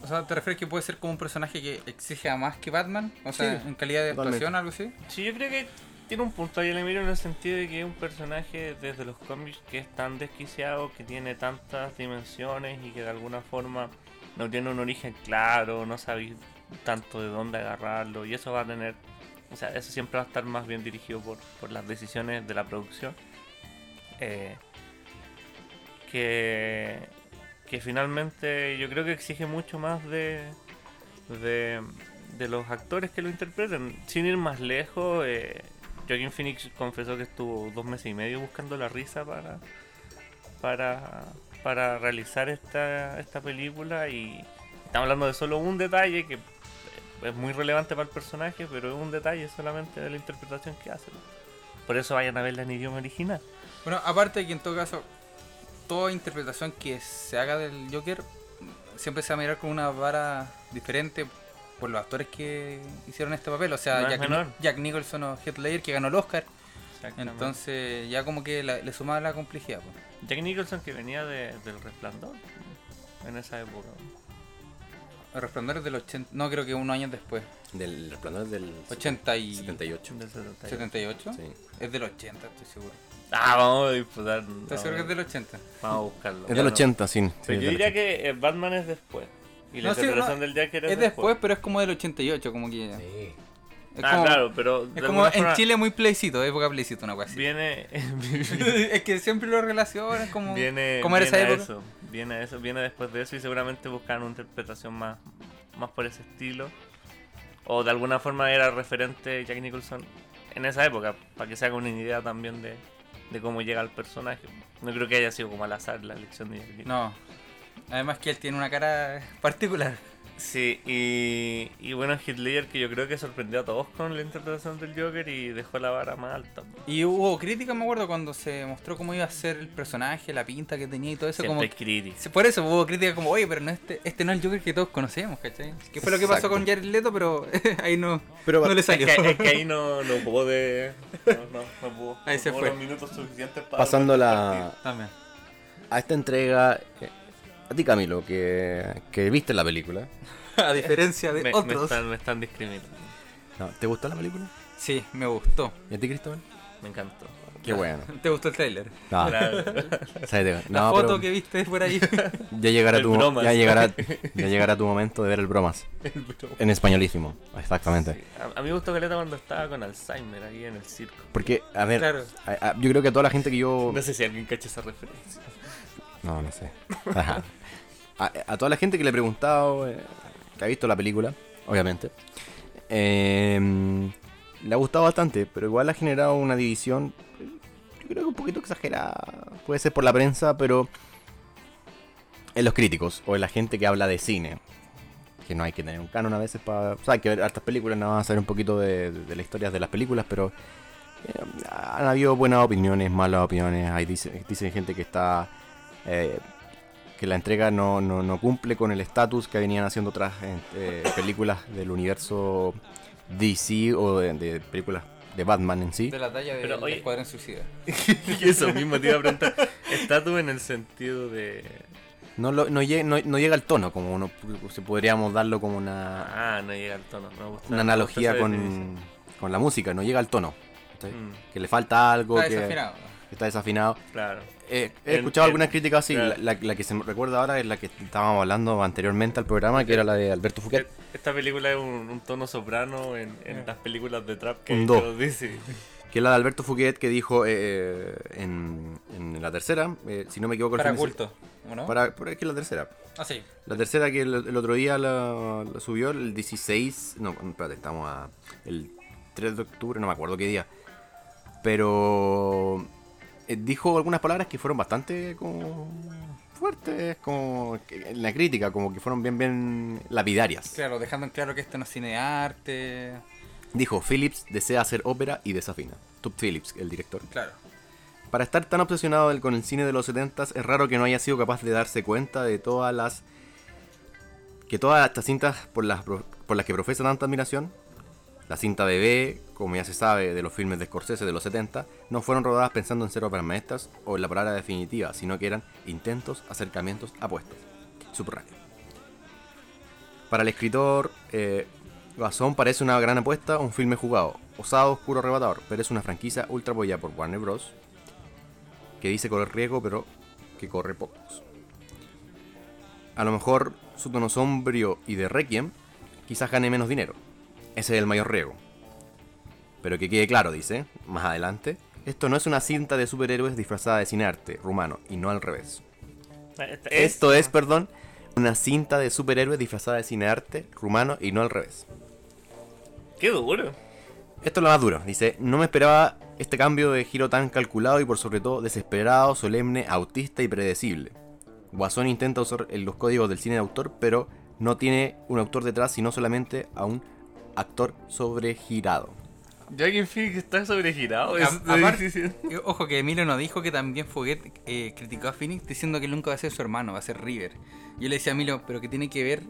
O sea, ¿te refieres que puede ser como un personaje que exija más que Batman? O sea, Sí, en calidad de totalmente. actuación, algo así. Sí, yo creo que tiene un punto ahí Emilio en el sentido de que es un personaje desde los cómics que es tan desquiciado, que tiene tantas dimensiones y que de alguna forma no tiene un origen claro, no sabéis tanto de dónde agarrarlo y eso va a tener, o sea, eso siempre va a estar más bien dirigido por, por las decisiones de la producción. Eh, que, que finalmente yo creo que exige mucho más de, de, los actores que lo interpreten. Sin ir más lejos, eh, Joaquin Phoenix confesó que estuvo dos meses y medio buscando la risa para, para, para realizar esta, esta película y estamos hablando de solo un detalle que es muy relevante para el personaje, pero es un detalle solamente de la interpretación que hace. Por eso vayan a verla en idioma original. Bueno, aparte que en todo caso, toda interpretación que se haga del Joker siempre se va a mirar con una vara diferente por los actores que hicieron este papel. O sea, No es Jack, Nicholson o Heath Ledger que ganó el Oscar. Entonces ya como que la- le sumaba la complejidad. pues. Jack Nicholson que venía de- del resplandor. en esa época. El resplandor es del 80. No, creo que unos años después. Del resplandor del 80 y... 78. Del 78. 78. Sí. Es del 80, estoy seguro. Ah, vamos a disputar. ¿Estás seguro que es del 80? Vamos a buscarlo. Es del 80, sí. yo diría 80. que eh, Batman es después. Y la No, sí, interpretación no, del Joker es, Es después, pero es como del 88, como que... Sí. Es ah, como, claro, pero. es como en forma Chile muy plebiscito, época plebiscito, una cosa así. Viene. es que siempre lo relacionan como... viene. como era esa viene a época. Eso, viene a eso, viene después de eso y seguramente buscan una interpretación más, más por ese estilo. O de alguna forma era referente Jack Nicholson en esa época, para que se haga una idea también de, de cómo llega el personaje. No creo que haya sido como al azar la elección de Jack Nicholson. No. Además que él tiene una cara particular. Sí, y, y bueno, Heath Ledger que yo creo que sorprendió a todos con la interpretación del Joker y dejó la vara más alta. Y hubo crítica, me acuerdo, cuando se mostró cómo iba a ser el personaje, la pinta que tenía y todo eso. Siempre como crítica. Por eso hubo crítica como, oye, pero no este, este no es el Joker que todos conocemos, ¿cachai? Que fue lo que pasó con Jared Leto, pero ahí no, Pero no le Es salió. que, es que ahí no, no pude. No, no, no pudo. Ahí no se fue. los minutos suficientes para. Pasando la, También. a esta entrega, eh, a ti Camilo, que, que viste la película, A diferencia de Me, me otros. están, me están discriminando. no, ¿te gustó la película? Sí, me gustó. ¿Y a ti, Cristóbal? Me encantó. Qué bueno. ¿Te gustó el trailer? No, Claro. o sea, te- La no, foto pero que viste por ahí. ya llegará El tu bromas. ya llegará ya llegará tu momento de ver el bromas en españolísimo, exactamente. A, a mí me gustó Caleta cuando estaba con Alzheimer ahí en el circo. Porque a ver, Claro. a- a- yo creo que a toda la gente que yo No sé si alguien cacha esa referencia. No, no sé. A, a toda la gente que le he preguntado, eh, que ha visto la película, obviamente, eh, le ha gustado bastante, pero igual ha generado una división, yo creo que un poquito exagerada. Puede ser por la prensa, pero en los críticos o en la gente que habla de cine. Que no hay que tener un canon a veces para... O sea, hay que ver hartas películas, nada más saber un poquito de, de las historias de las películas, pero... eh, han habido buenas opiniones, malas opiniones. Hay dice, dicen gente que está... eh, que la entrega no, no, no cumple con el estatus que venían haciendo otras eh, películas del universo DC o de, de películas de Batman en sí. De la talla Pero, del oye- Escuadrón Suicida. eso mismo te iba a preguntar. Estatus en el sentido de. No, lo- no, llega, no, no llega al tono, como uno, si podríamos darlo como una, Ah, no llega al tono. Me gusta. una me analogía gusta con, con la música, no llega al tono. Mm, Que le falta algo, Está que, desafinado. está desafinado. claro. Eh, he En- escuchado en- algunas críticas así, claro. la, la- la que se me recuerda ahora es la que estábamos hablando anteriormente al programa, que era la de Alberto Fouquet. Esta película es un, un tono soprano en, en las películas de trap que Un do. dicen. Que es la de Alberto Fouquet que dijo eh, en, en la tercera, eh, si no me equivoco. Para culto. ¿o no? Para, pero es que es la tercera. Ah, sí. La tercera que el, el otro día la, la subió, el 16. No, espérate, estamos a. El 3 de octubre, no me acuerdo qué día. Pero. Eh, dijo algunas palabras que fueron bastante como. fuertes, como. en la crítica, como que fueron bien, bien lapidarias. Claro, dejando en claro que esto no es cine de arte. Dijo: Phillips desea hacer ópera y desafina. Tub Phillips, el director. Claro. Para estar tan obsesionado con el cine de los 70 es raro que no haya sido capaz de darse cuenta de todas las que todas estas cintas por las por las que profesa tanta admiración, la cinta bebé, como ya se sabe de los filmes de Scorsese de los 70, no fueron rodadas pensando en ser obras maestras o en la palabra definitiva, sino que eran intentos, acercamientos, apuestas. Subrayo. Para el escritor, eh, parece una gran apuesta, un filme jugado, osado, oscuro, arrebatador, pero es una franquicia ultra apoyada por Warner Bros. que dice correr riesgo, pero que corre pocos. A lo mejor su tono sombrío y de Requiem quizás gane menos dinero. Ese es el mayor riesgo. Pero que quede claro, dice, más adelante, esto no es una cinta de superhéroes disfrazada de cinearte rumano, y no al revés. Esta- Esto es, perdón, una cinta de superhéroes disfrazada de cinearte rumano y no al revés. Qué duro. Esto es lo más duro. Dice, no me esperaba este cambio de giro tan calculado y por sobre todo desesperado, solemne, autista y predecible. Guasón intenta usar los códigos del cine de autor, pero no tiene un autor detrás, sino solamente a un actor sobregirado. Joaquin Phoenix está sobregirado. A- aparte-. Eh, Ojo que Emilio nos dijo que también Foguet eh, criticó a Phoenix diciendo que él nunca va a ser su hermano, va a ser River. Yo le decía a Emilio, pero que tiene que ver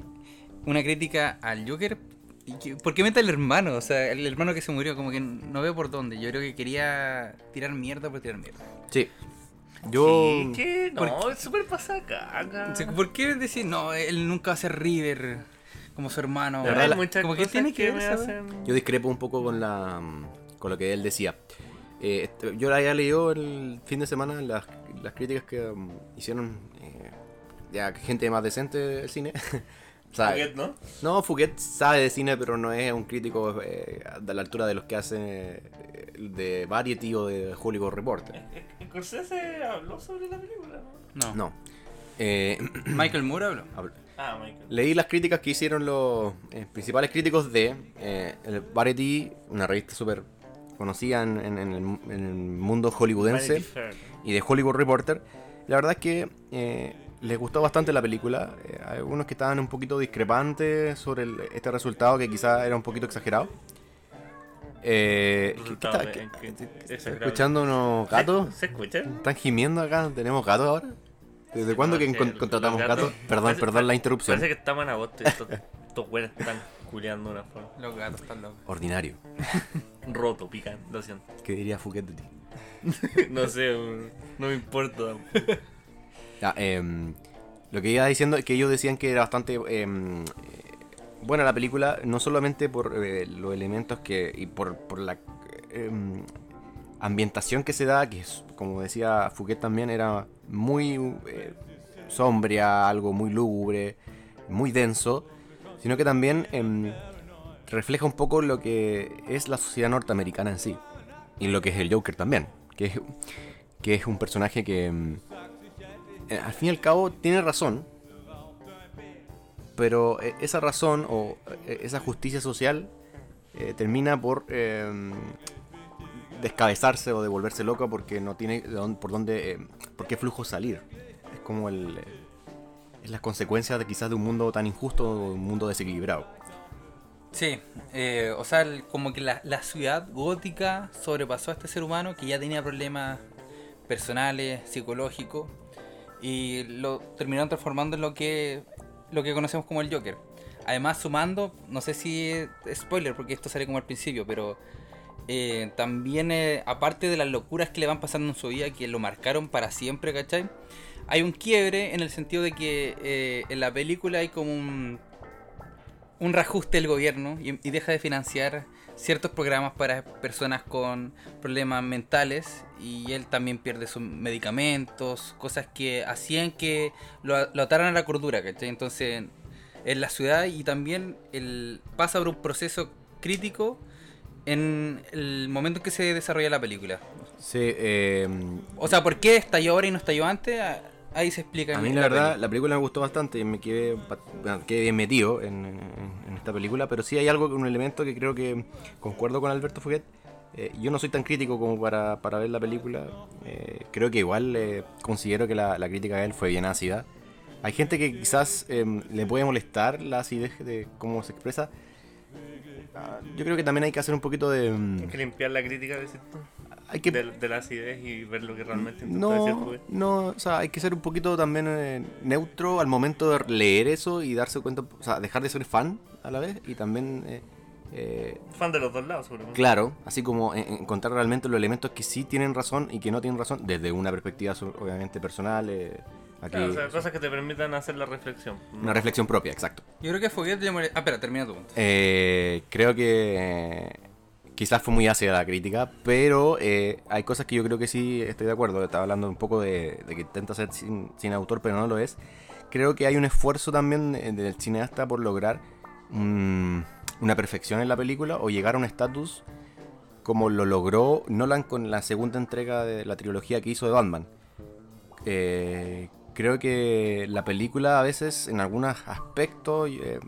una crítica al Joker. y que- ¿Por qué mete al hermano? O sea, el hermano que se murió, como que no veo por dónde. Yo creo que quería tirar mierda por tirar mierda. Sí. Yo. Sí, ¿qué? No, ¿Por es súper sea, ¿Por qué decir, no, él nunca va a ser River como su hermano? Verdad, la- como que tiene que ver hacen... Yo discrepo un poco con la con lo que él decía. Eh, este, yo la había leído el fin de semana las, las críticas que um, hicieron eh, ya gente más decente del cine. O sea, Juguet, ¿no? no, Fouquet sabe de cine, pero no es un crítico eh, de la altura de los que hacen eh, de Variety o de Hollywood Reporter. Scorsese habló sobre la película, ¿no? No. No. Eh, Michael Moore habló. habl- Ah, Michael. Leí las críticas que hicieron los eh, principales críticos de eh, el Variety, una revista súper conocida en, en- en el, en el mundo hollywoodense, y de Hollywood Reporter. La verdad es que eh, les gustó bastante la película. Eh, hay algunos que estaban un poquito discrepantes sobre el- este resultado, que quizá era un poquito exagerado. Eh, ¿qué- qué Resultado está- de- qué- en que- ¿Está exagerado. escuchando unos gatos? ¿Se, se escucha? ¿Están gimiendo acá? ¿Tenemos gatos ahora? ¿Desde Sí, cuándo que contratamos gatos? gatos- Perdón, parece- perdón la interrupción. Parece que estamos en agosto y estos, estos güeyes están culeando de una forma. Los gatos están locos. Ordinario. Roto, pican, lo siento. ¿Qué diría Fouquet de ti? No sé, no me importa. em, lo que iba diciendo es que ellos decían que era bastante eh, buena la película, no solamente por eh, los elementos que y por, por la em, ambientación que se da, que es, como decía Fouquet también, era muy eh, sombria, algo muy lúgubre, muy denso, sino que también em, refleja un poco lo que es la sociedad norteamericana en sí, y lo que es el Joker también, que es, que es un personaje que... em, eh, al fin y al cabo tiene razón, pero eh, esa razón o eh, esa justicia social termina por eh, descabezarse o devolverse loca porque no tiene de dónde- por dónde, eh, por qué flujo salir. Es como el, eh, es las consecuencias de quizás de un mundo tan injusto o de un mundo desequilibrado. Sí, eh, o sea, como que la, la ciudad gótica sobrepasó a este ser humano que ya tenía problemas personales, psicológicos, y lo terminaron transformando en lo que, lo que conocemos como el Joker. Además, sumando, no sé si es spoiler, porque esto sale como al principio, pero eh, también, eh, aparte de las locuras que le van pasando en su vida, que lo marcaron para siempre, ¿cachai? Hay un quiebre en el sentido de que eh, en la película hay como un, un reajuste del gobierno y, deja de financiar ciertos programas para personas con problemas mentales y él también pierde sus medicamentos, cosas que hacían que lo, lo ataran a la cordura, ¿cachai? Entonces, en la ciudad y también él pasa por un proceso crítico en el momento en que se desarrolla la película. Sí, eh, O sea, ¿por qué estalló ahora y no estalló antes? Ah, Ahí se explica. A mí la peli. verdad, la película me gustó bastante y me quedé, quedé bien metido en, en- en esta película, pero sí hay algo, un elemento que creo que concuerdo con Alberto Fuguet. Eh, yo no soy tan crítico como para, para ver la película. Eh, creo que igual eh, considero que la, la crítica de él fue bien ácida. Hay gente que quizás eh, le puede molestar la acidez de cómo se expresa. Yo creo que también hay que hacer un poquito de... mm, Hay que limpiar la crítica, tú, Hay que de, de la acidez y ver lo que realmente intentó decir No, no, o sea, hay que ser un poquito también eh, neutro al momento de leer eso y darse cuenta, o sea, dejar de ser fan a la vez y también, eh, eh, Fan de los dos lados, seguramente. claro, así como en- encontrar realmente los elementos que sí tienen razón y que no tienen razón, desde una perspectiva obviamente personal, eh, aquí, Claro, o sea, cosas que te permitan hacer la reflexión. una reflexión propia, exacto. Yo creo que Foguet le. Ah, espera, termina tu punto. Eh, creo que eh, quizás fue muy ácida la crítica, pero eh, hay cosas que yo creo que sí estoy de acuerdo. Estaba hablando un poco de, de que intenta ser sin, sin autor, pero no lo es. Creo que hay un esfuerzo también del cineasta por lograr mm, una perfección en la película o llegar a un estatus como lo logró Nolan con la segunda entrega de la trilogía que hizo de Batman. Eh, creo que la película a veces, en algunos aspectos, eh,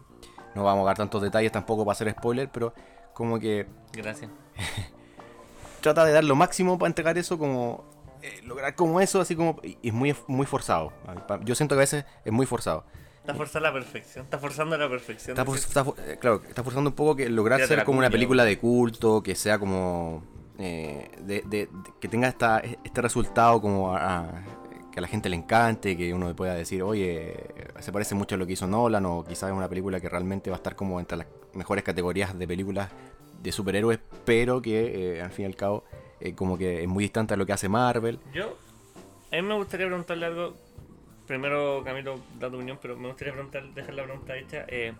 no vamos a dar tantos detalles tampoco para hacer spoiler, pero como que Gracias. trata de dar lo máximo para entregar eso, como eh, lograr como eso, así como. Y es muy, muy forzado. Yo siento que a veces es muy forzado. Está forzando la perfección. Está forzando la perfección. Está, for- está for- eh, claro, está forzando un poco que lograr ser como una película de culto, que sea como. eh, de, de- de- que tenga esta, este resultado como a- a- que a la gente le encante, que uno pueda decir, oye, se parece mucho a lo que hizo Nolan, o quizás es una película que realmente va a estar como entre las mejores categorías de películas de superhéroes, pero que eh, al fin y al cabo eh, como que es muy distante a lo que hace Marvel. Yo A mí me gustaría preguntarle algo. Primero, Camilo, da tu opinión, pero me gustaría preguntar, dejar la pregunta hecha. eh,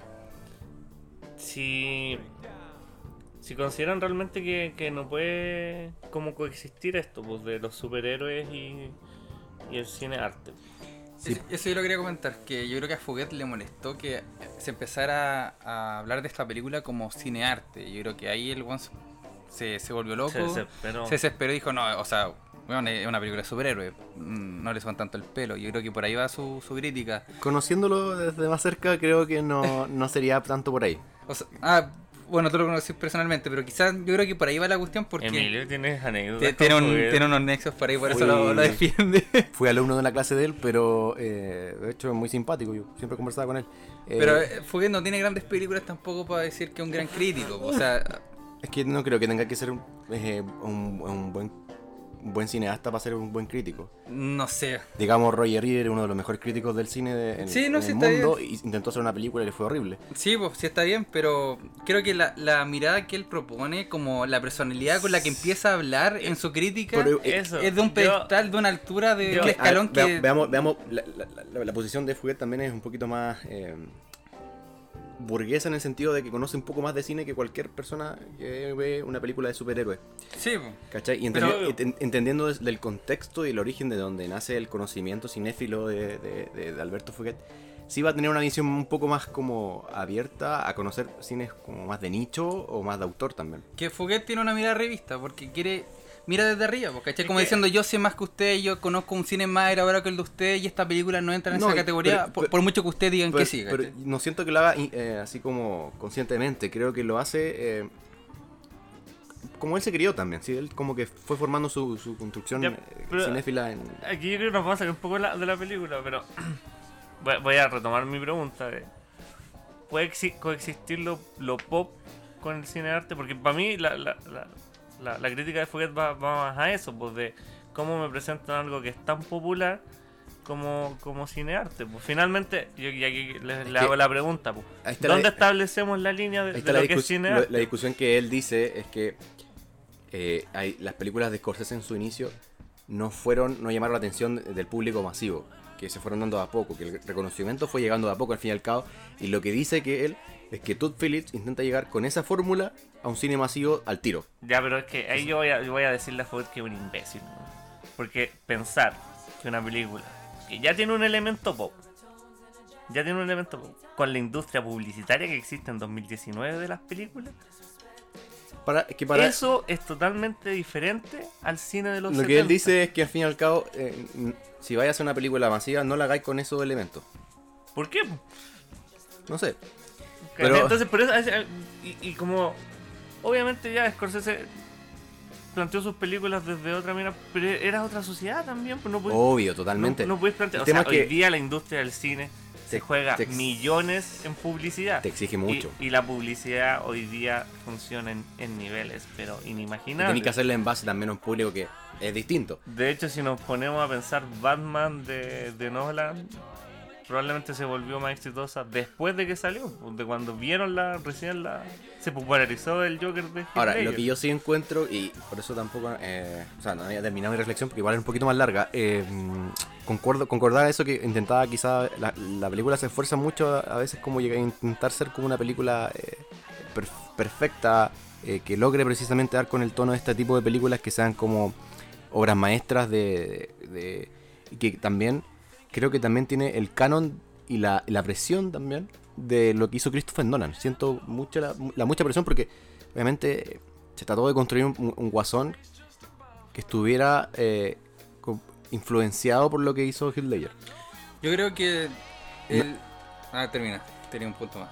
si. Si consideran realmente que, que no puede como coexistir esto, pues de los superhéroes y, y el cine arte. Eso, eso yo lo quería comentar, que yo creo que a Fuguet le molestó que se empezara a hablar de esta película como cinearte. Yo creo que ahí el one se, se volvió loco. Se desesperó. Se desesperó y dijo, no, o sea, bueno, es una película de superhéroes, mm, no le suban tanto el pelo. Yo creo que por ahí va su, su crítica. Conociéndolo desde más cerca, creo que no, no sería tanto por ahí. O sea, ah, bueno, tú lo conoces personalmente, pero quizás yo creo que por ahí va la cuestión porque Emilio, ¿tienes anécdotas? tiene, un- tiene unos nexos por ahí, por eso lo, lo defiende. Fui alumno de la clase de él, pero eh, de hecho es muy simpático. Yo siempre conversaba con él. Eh, Pero eh, Fuguet no tiene grandes películas tampoco para decir que es un gran crítico. O sea, Es que no creo que tenga que ser un, eh, un- un buen, un buen cineasta para ser un buen crítico. no sé. Digamos, Roger Reader, uno de los mejores críticos del cine de, en, Sí, no, en sí el está mundo, y intentó hacer una película y le fue horrible. Sí, pues sí está bien, pero creo que la, la mirada que él propone, como la personalidad con la que empieza a hablar en su crítica, Pero, eh, Eso. es de un Yo- pedestal, de una altura, de yo- un escalón que... veamos, veamos la, la- la- la posición de Fuguet también es un poquito más eh, burguesa en el sentido de que conoce un poco más de cine que cualquier persona que ve una película de superhéroes. Sí. ¿Cachai? Y Pero- entendiendo des- del contexto y el origen de donde nace el conocimiento cinéfilo de, de- de- de Alberto Fuguet, sí va a tener una visión un poco más como abierta a conocer cines como más de nicho o más de autor también. Que Fuguet tiene una mirada revista, porque quiere... Mira desde arriba, pues, ¿cachai? Es Como que- diciendo, yo sé más que usted, yo conozco un cine más elaborado que el de usted, y esta película no entra en No, esa categoría, pero- por, pero- por mucho que usted digan Pero, que sí, pero no siento que lo haga eh, así como conscientemente, creo que lo hace eh, como él se crió también, ¿sí? él como que fue formando su, su construcción Ya, eh, pero- cinéfila en... Aquí yo creo que nos vamos a sacar un poco la- de la película, pero voy, a retomar mi pregunta. De, ¿Puede exi- coexistir lo, lo pop con el cine de arte? Porque para mí la, la, la, la- la crítica de Fouquet va, va más a eso, pues de cómo me presentan algo que es tan popular como, como cine arte. Pues finalmente, yo y aquí le, hago la pregunta, pues, ¿dónde la- establecemos la línea de, lo que es discus- cine la- discusión que él dice es que eh, hay, las películas de Scorsese en su inicio no fueron, no llamaron la atención del público masivo, que se fueron dando de a poco, que el reconocimiento fue llegando de a poco al fin y al cabo, y lo que dice que él es que Todd Phillips intenta llegar con esa fórmula a un cine masivo al tiro. Ya, pero es que ahí yo voy a, yo voy a decirle a Fouquet que es un imbécil. ¿no? Porque pensar que una película que ya tiene un elemento pop, ya tiene un elemento pop, con la industria publicitaria que existe en 2019 de las películas, Para, es que para, eso es totalmente diferente al cine de los lo que él 70. dice es que al fin y al cabo, eh, si vayas a hacer una película masiva, no la hagáis con esos elementos. ¿Por qué? No sé. Pero... Pero- Entonces, por eso, y, y como obviamente ya Scorsese planteó sus películas desde otra mira, pero era otra sociedad también, pues no podías Obvio, totalmente. No, no puedes plantear. El O sea, tema es hoy que- día la industria del cine se juega ex- millones en publicidad. Te exige mucho. Y, la publicidad hoy día funciona en, en niveles, pero inimaginables. Tienes que hacerla en base también a un público que es distinto. De hecho, si nos ponemos a pensar Batman de, de Nolan, probablemente se volvió más exitosa después de que salió, de cuando vieron la recién la se popularizó el Joker de Heath Ahora, lo que yo sí encuentro, y por eso tampoco, eh, o sea, no había terminado mi reflexión porque igual es un poquito más larga, eh, concuerdo, concordaba eso que intentaba quizá, la, la película se esfuerza mucho a, a veces como llega a intentar ser como una película eh, per- perfecta, eh, que logre precisamente dar con el tono de este tipo de películas que sean como obras maestras de, de- y que también, creo que también tiene el canon y la, la presión también de lo que hizo Christopher Nolan. Siento mucha la, la mucha presión porque obviamente se trató de construir un, guasón que estuviera eh, influenciado por lo que hizo Heath Ledger. Yo creo que... El... Ah, termina. Tenía un punto más.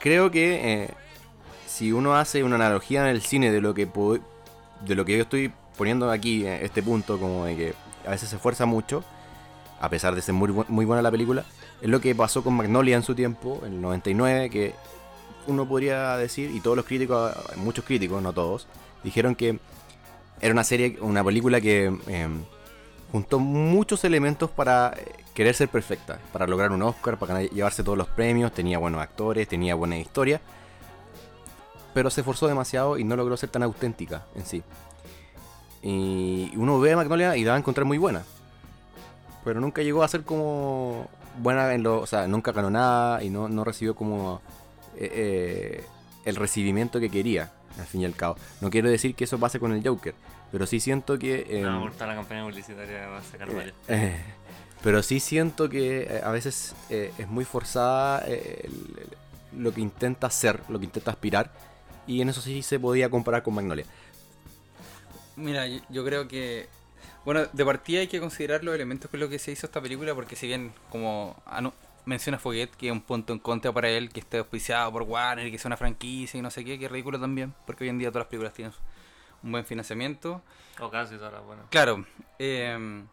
Creo que eh, si uno hace una analogía en el cine de lo que de lo que yo estoy poniendo aquí eh, este punto como de que a veces se esfuerza mucho a pesar de ser muy, muy buena la película es lo que pasó con Magnolia en su tiempo en el 99 que uno podría decir y todos los críticos muchos críticos no todos dijeron que era una serie una película que eh, juntó muchos elementos para eh, querer ser perfecta, para lograr un Oscar, para llevarse todos los premios, tenía buenos actores, tenía buena historia, pero se esforzó demasiado y no logró ser tan auténtica en sí. Y uno ve a Magnolia y la va a encontrar muy buena, pero nunca llegó a ser como buena en lo, o sea, nunca ganó nada y no, no recibió como eh, eh, el recibimiento que quería, al fin y al cabo. No quiero decir que eso pase con el Joker, pero sí siento que... em, No, toda la campaña publicitaria va a sacar eh, pero sí siento que eh, a veces eh, es muy forzada eh, el- el- lo que intenta hacer, lo que intenta aspirar, y en eso sí se podía comparar con Magnolia. Mira, yo, yo creo que. Bueno, de partida hay que considerar los elementos con los que se hizo esta película, porque si bien, como menciona Foguet, que es un punto en contra para él, que esté auspiciado por Warner, que sea una franquicia y no sé qué, que es ridículo también, porque hoy en día todas las películas tienen un buen financiamiento. O casi todas las buenas. Claro, eh,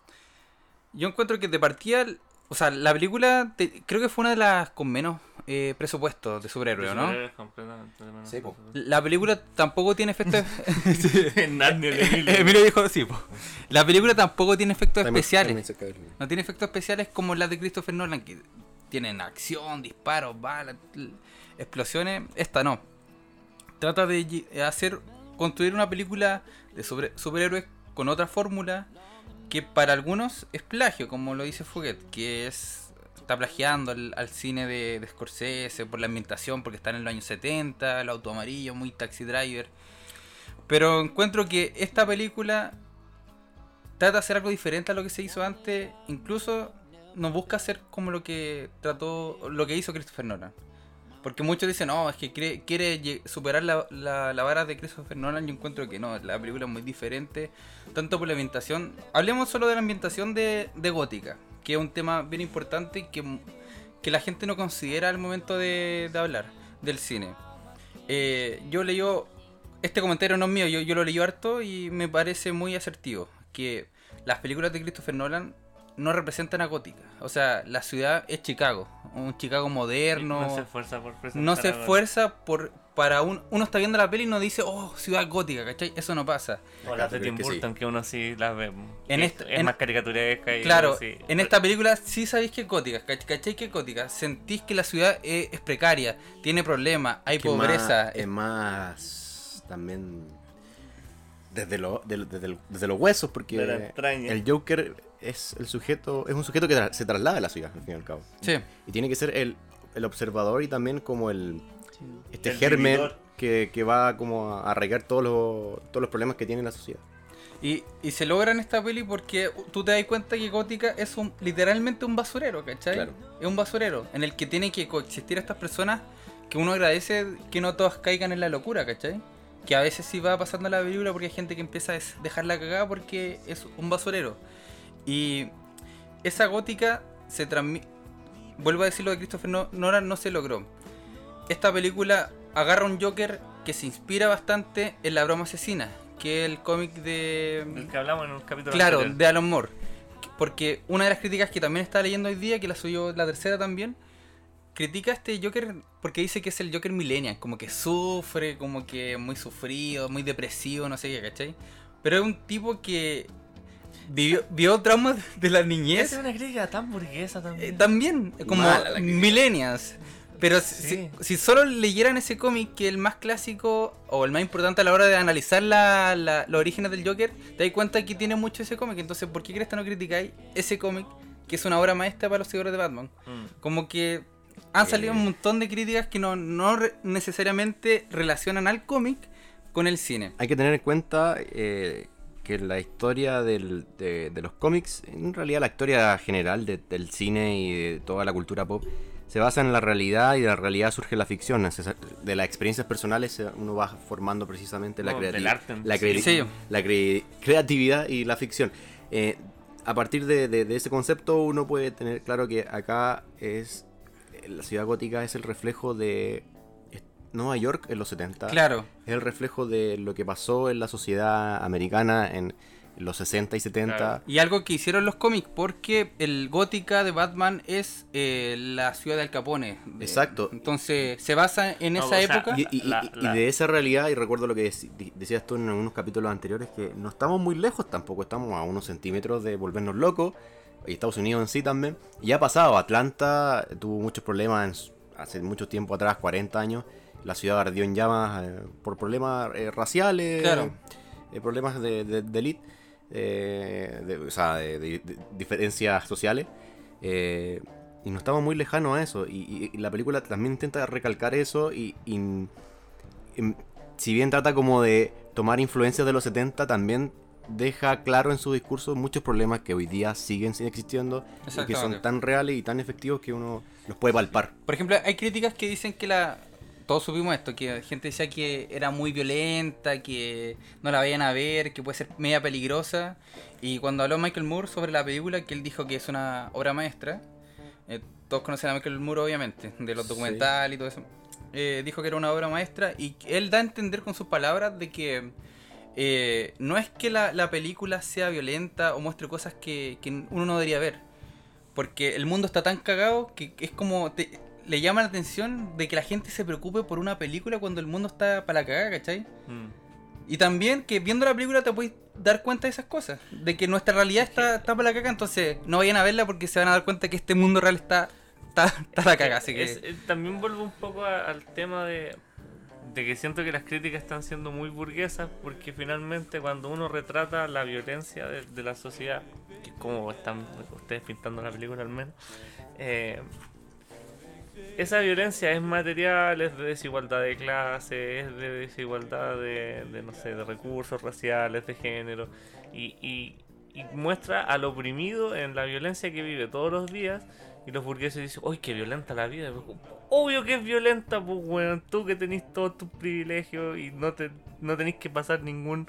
yo encuentro que de partida, o sea, la película te- creo que fue una de las con menos eh, presupuesto de superhéroe, ¿no? Superhéroes completamente de menos Sí, po. La película tampoco tiene efectos... Emilio. Emilio dijo, sí, po. La película tampoco tiene efectos También- especiales. No tiene efectos especiales como las de Christopher Nolan, que tienen acción, disparos, balas, explosiones. Esta no. Trata de hacer, construir una película de sobre- superhéroes con otra fórmula que para algunos es plagio, como lo dice Fuguet, que es está plagiando al, cine de, Scorsese por la ambientación, porque está en los años 70, el auto amarillo, muy taxi driver. Pero encuentro que esta película trata de hacer algo diferente a lo que se hizo antes, incluso no busca hacer como lo que trató, lo que hizo Christopher Nolan. Porque muchos dicen, no, es que quiere, superar la, la, la vara de Christopher Nolan. Yo encuentro que no, la película es muy diferente, tanto por la ambientación. Hablemos solo de la ambientación de, de Gótica, que es un tema bien importante y que, que la gente no considera al momento de, de hablar del cine. Eh, yo leí, este comentario no es mío, yo, yo lo leí harto y me parece muy asertivo. Que las películas de Christopher Nolan no representan a Gótica. O sea, la ciudad es Chicago, un Chicago moderno. No se esfuerza por presentar No se esfuerza por para un, uno está viendo la peli y no dice, oh, ciudad gótica, ¿cachai? Eso no pasa. O las de Tim que sí. Burton, que uno sí las ve. En que este- es en- más caricaturesca y Claro, sí. en esta película sí sabéis que es gótica, ¿cach- ¿cachai? Que es gótica. Sentís que la ciudad es, es precaria, tiene problemas, hay que pobreza. más- es más también desde, lo- desde, el- desde los huesos, porque el Joker es el sujeto, es un sujeto que tra- se traslada a la ciudad, al fin y al cabo. Sí. Y tiene que ser el, el observador y también como el este El germen vividor. que, que va como a arraigar todos los, todos los problemas que tiene la sociedad. Y, y se logra en esta peli porque tú te das cuenta que Gótica es un literalmente un basurero, ¿cachai? Claro. Es un basurero en el que tienen que coexistir estas personas que uno agradece que no todas caigan en la locura, ¿cachai? Que a veces sí va pasando la película porque hay gente que empieza a des- dejarla cagada porque es un basurero. Y esa gótica se transmite. Vuelvo a decir lo de Christopher No- Nolan, no se logró. Esta película agarra un Joker que se inspira bastante en La Broma Asesina, que es el cómic de. El que hablamos en un capítulo Claro, anterior. de Alan Moore. Porque una de las críticas que también estaba leyendo hoy día, que la subió la tercera también, critica a este Joker porque dice que es el Joker millennial, como que sufre, como que muy sufrido, muy depresivo, no sé qué, ¿cachai? Pero es un tipo que vivió, vio traumas de la niñez. Es una crítica tan burguesa eh, también. también, como millennials. Pero si, Sí. si solo leyeran ese cómic, que es el más clásico o el más importante a la hora de analizar la, la- los orígenes del Joker, te das cuenta que tiene mucho ese cómic. Entonces, ¿por qué crees que no criticáis ese cómic, que es una obra maestra para los seguidores de Batman? Mm. Como que han salido Eh. un montón de críticas que no, no re- necesariamente relacionan al cómic con el cine. Hay que tener en cuenta eh, que la historia del- de, de los cómics, en realidad la historia general de- del cine y de toda la cultura pop, se basa en la realidad y de la realidad surge la ficción. De las experiencias personales se- uno va formando precisamente la, No, creati- arte la, sí. la cre- creatividad y la ficción. Eh, a partir de, de- de ese concepto uno puede tener claro que acá es la ciudad gótica es el reflejo de Nueva York en los 70. Claro. Es el reflejo de lo que pasó en la sociedad americana en los 60 y 70. Claro. Y algo que hicieron los cómics, porque el gótica de Batman es eh, la ciudad de Al Capone. De- Exacto. Entonces se basa en No, esa o sea, época. Y, y- y- La- y la- de esa realidad, y recuerdo lo que decías tú en algunos capítulos anteriores, que no estamos muy lejos tampoco, estamos a unos centímetros de volvernos locos, y Estados Unidos en sí también. Y ya ha pasado, Atlanta tuvo muchos problemas en hace mucho tiempo atrás, 40 años, la ciudad ardió en llamas eh, por problemas eh, raciales, Claro. eh, problemas de, de, de elite. Eh, de, o sea, de, de- de diferencias sociales. eh, y no estamos muy lejanos a eso. Y, y- y la película también intenta recalcar eso. Y, y- y si bien trata como de tomar influencias de los 70, también deja claro en su discurso muchos problemas que hoy día siguen sin existiendo y que son tan reales y tan efectivos que uno los puede palpar. Por ejemplo, hay críticas que dicen que la. Todos supimos esto, que gente decía que era muy violenta, que no la vayan a ver, que puede ser media peligrosa. Y cuando habló Michael Moore sobre la película, que él dijo que es una obra maestra, eh, todos conocen a Michael Moore obviamente, de los Sí. documentales y todo eso. Eh, dijo que era una obra maestra y él da a entender con sus palabras de que eh, no es que la, la película sea violenta o muestre cosas que, que uno no debería ver. Porque el mundo está tan cagado que es como. te- le llama la atención de que la gente se preocupe por una película cuando el mundo está para la cagada, ¿cachai? Mm. Y también que viendo la película te puedes dar cuenta de esas cosas. De que nuestra realidad está, está para la caga, entonces no vayan a verla porque se van a dar cuenta que este mundo real está, está, está para la caga. Así que. Es- también vuelvo un poco a- al tema de, de que siento que las críticas están siendo muy burguesas porque finalmente cuando uno retrata la violencia de, de la sociedad, que es como están ustedes pintando la película al menos, eh, esa violencia es material, es de desigualdad de clase, es de desigualdad de, de, no sé, de recursos raciales, de género, y, y- y muestra al oprimido en la violencia que vive todos los días, y los burgueses dicen, ¡Uy, qué violenta la vida! Obvio que es violenta, pues, weón, tú que tenés todos tus privilegios y no, te, no tenés que pasar ningún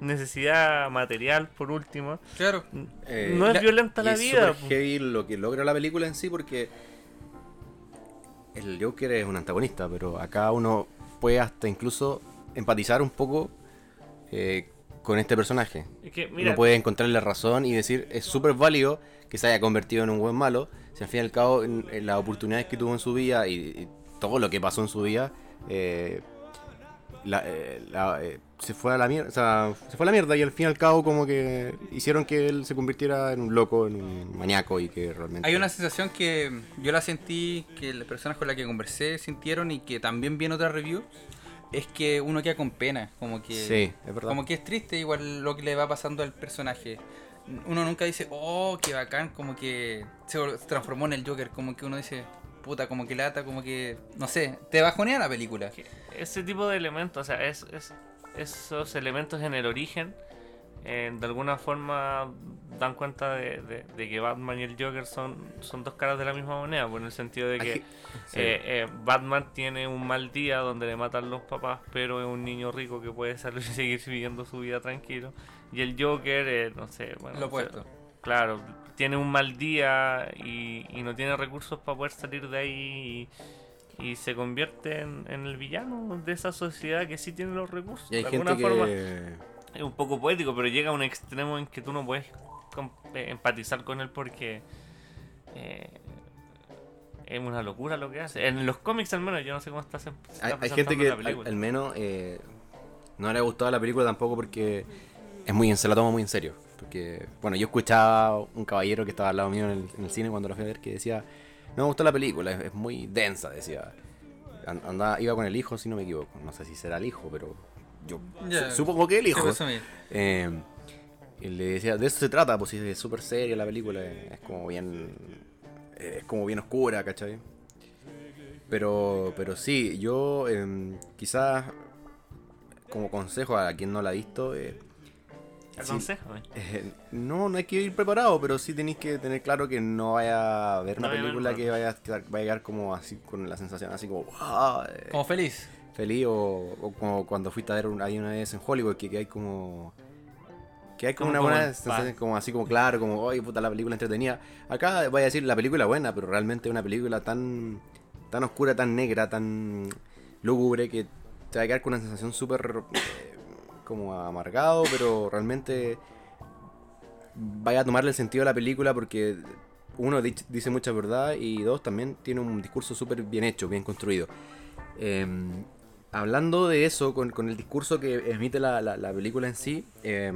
necesidad material, por último. Claro. Eh, no es la- violenta Y la es vida. súper pues. heavy lo que logra la película en sí porque el Joker es un antagonista, pero acá uno puede hasta incluso empatizar un poco eh, con este personaje. Es que, uno mira, puede encontrarle razón y decir es súper válido que se haya convertido en un buen malo, si al fin y al cabo en, en las oportunidades que tuvo en su vida y, y todo lo que pasó en su vida eh, la- eh, la- eh, se fue a la mierda, o sea, se fue a la mierda y al fin y al cabo como que hicieron que él se convirtiera en un loco, en un maníaco y que realmente... Hay una sensación que yo la sentí, que las personas con las que conversé sintieron y que también vi en otra review, es que uno queda con pena, como que... Sí, es verdad. Como que es triste igual lo que le va pasando al personaje. Uno nunca dice, oh, qué bacán, como que se, transformó en el Joker, como que uno dice, puta, como que lata, como que, no sé, te bajonea la película. ese tipo de elementos, o sea, es, es- esos elementos en el origen, eh, de alguna forma dan cuenta de, de- de que Batman y el Joker son, son dos caras de la misma moneda, por en el sentido de que sí. eh, eh, Batman tiene un mal día donde le matan los papás, pero es un niño rico que puede salir y seguir viviendo su vida tranquilo. Y el Joker, eh, no sé, bueno, Lo o sea, opuesto. Claro, tiene un mal día y, y no tiene recursos para poder salir de ahí y, y se convierte en, en el villano de esa sociedad que sí tiene los recursos. Y hay de gente alguna forma que... es un poco poético, pero llega a un extremo en que tú no puedes eh, empatizar con él porque eh, es una locura lo que hace. En los cómics al menos, yo no sé cómo está, se- está Hay, gente que al, menos eh, no le ha gustado la película tampoco porque es muy se la toma muy en serio. Porque, bueno, yo escuchaba un caballero que estaba al lado mío en el, en el cine cuando la fui a ver que decía, no me gustó la película, es, es muy densa, decía. An- Andaba, iba con el hijo, si no me equivoco. No sé si será el hijo, pero yo supongo que el hijo. Eh, y le decía, de eso se trata, pues sí, es súper seria la película, es como bien. Es como bien oscura, ¿cachai? Pero, pero sí, yo em, quizás como consejo a quien no la ha visto, eh, sí, eh, no, no hay que ir preparado, pero sí tenéis que tener claro que no vaya a ver una No ver película que vaya a, quedar- vaya a llegar como así, con la sensación así como, "Wow", eh, Como feliz. feliz o, o como cuando fuiste a ver un- ahí una vez en Hollywood que, que hay como que hay como, Como- una como buena en sensación como así como claro como oye puta la película entretenida acá voy a decir la película buena pero realmente es una película tan tan oscura tan negra tan lúgubre que te va a quedar con una sensación súper eh, como amargado pero realmente vaya a tomarle el sentido a la película porque uno dice mucha verdad y dos también tiene un discurso súper bien hecho, bien construido. Eh, hablando de eso, con, con el discurso que emite la, la- la película en sí, eh,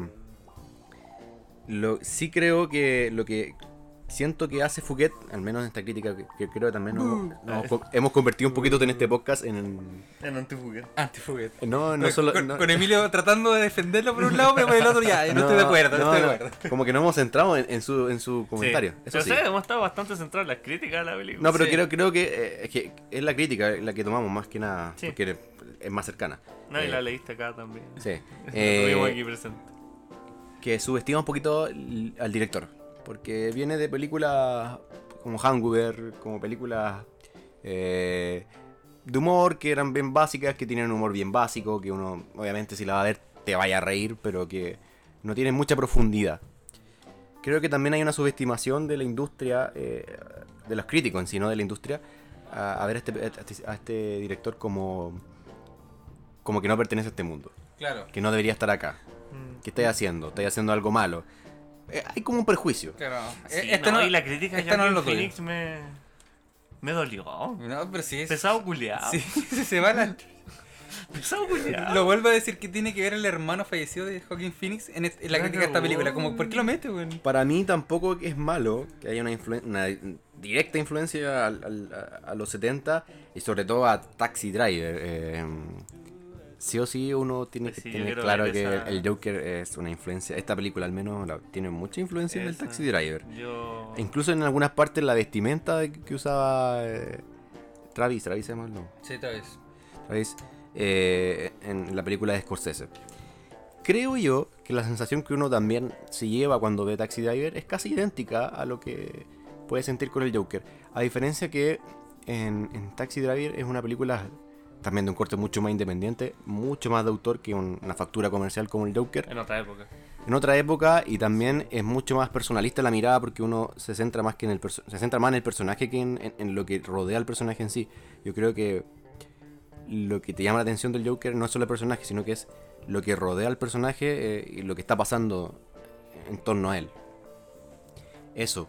lo, sí creo que lo que siento que hace Fouquet, al menos en esta crítica que, que creo que también nos, nos co- hemos convertido un poquito en este podcast en... En Antifuguet. Antifuguet. No, no con, solo... con- no- con Emilio tratando de defenderlo por un lado, pero por el otro ya, no, estoy de acuerdo, no, no, estoy de acuerdo. Como que no hemos centrado en, en su, en su comentario. Eso Pero sí. sí, hemos estado bastante centrados en las críticas de la película. No, pero Sí. creo, creo que, eh, es que es la crítica la que tomamos más que nada, Sí. porque es más cercana. No, y Eh, la leíste acá también. Sí. Lo Eh, aquí presente. que subestima un poquito al director. Porque viene de películas como Hangover, como películas eh, de humor que eran bien básicas, que tienen un humor bien básico, que uno obviamente si la va a ver te vaya a reír, pero que no tienen mucha profundidad. Creo que también hay una subestimación de la industria, eh, de los críticos en sí, no de la industria, a, a ver a este, a este- a este director como, como que no pertenece a este mundo, Claro, que no debería estar acá. Mm. ¿Qué estáis haciendo? ¿Estáis haciendo algo malo? Eh, hay como un perjuicio. claro. Sí, Eh, este no, no, y la crítica de esta no lo. Phoenix me, me dolió. No, pero sí es. Pesado culiado. Sí, se va la. Pesado culiado. Lo vuelvo a decir que tiene que ver el hermano fallecido de Joaquin Phoenix en, est- en la Claro. crítica de esta película. Como, ¿por qué lo mete, weón? Para mí tampoco es malo que haya una, una directa influencia al- al- a, a los 70 y sobre todo a Taxi Driver. eh, sí o sí uno tiene Pues que sí, yo tener quiero claro que esa- el Joker es una influencia. Esta película al menos la- tiene mucha influencia del Esa. Taxi Driver. Yo. E incluso en algunas partes la vestimenta que usaba eh, Travis, Travis se llama el nombre. Sí, vez. ¿sabéis? Eh, en la película de Scorsese. Creo yo que la sensación que uno también se lleva cuando ve Taxi Driver es casi idéntica a lo que puede sentir con el Joker. A diferencia que en, en Taxi Driver es una película también de un corte mucho más independiente, mucho más de autor que un- una factura comercial como el Joker. En otra época. En otra época y también es mucho más personalista la mirada porque uno se centra más que en el se centra más en el personaje que en, en- en lo que rodea al personaje en sí. Yo creo que lo que te llama la atención del Joker no es solo el personaje, sino que es lo que rodea al personaje eh, y lo que está pasando en torno a él. Eso.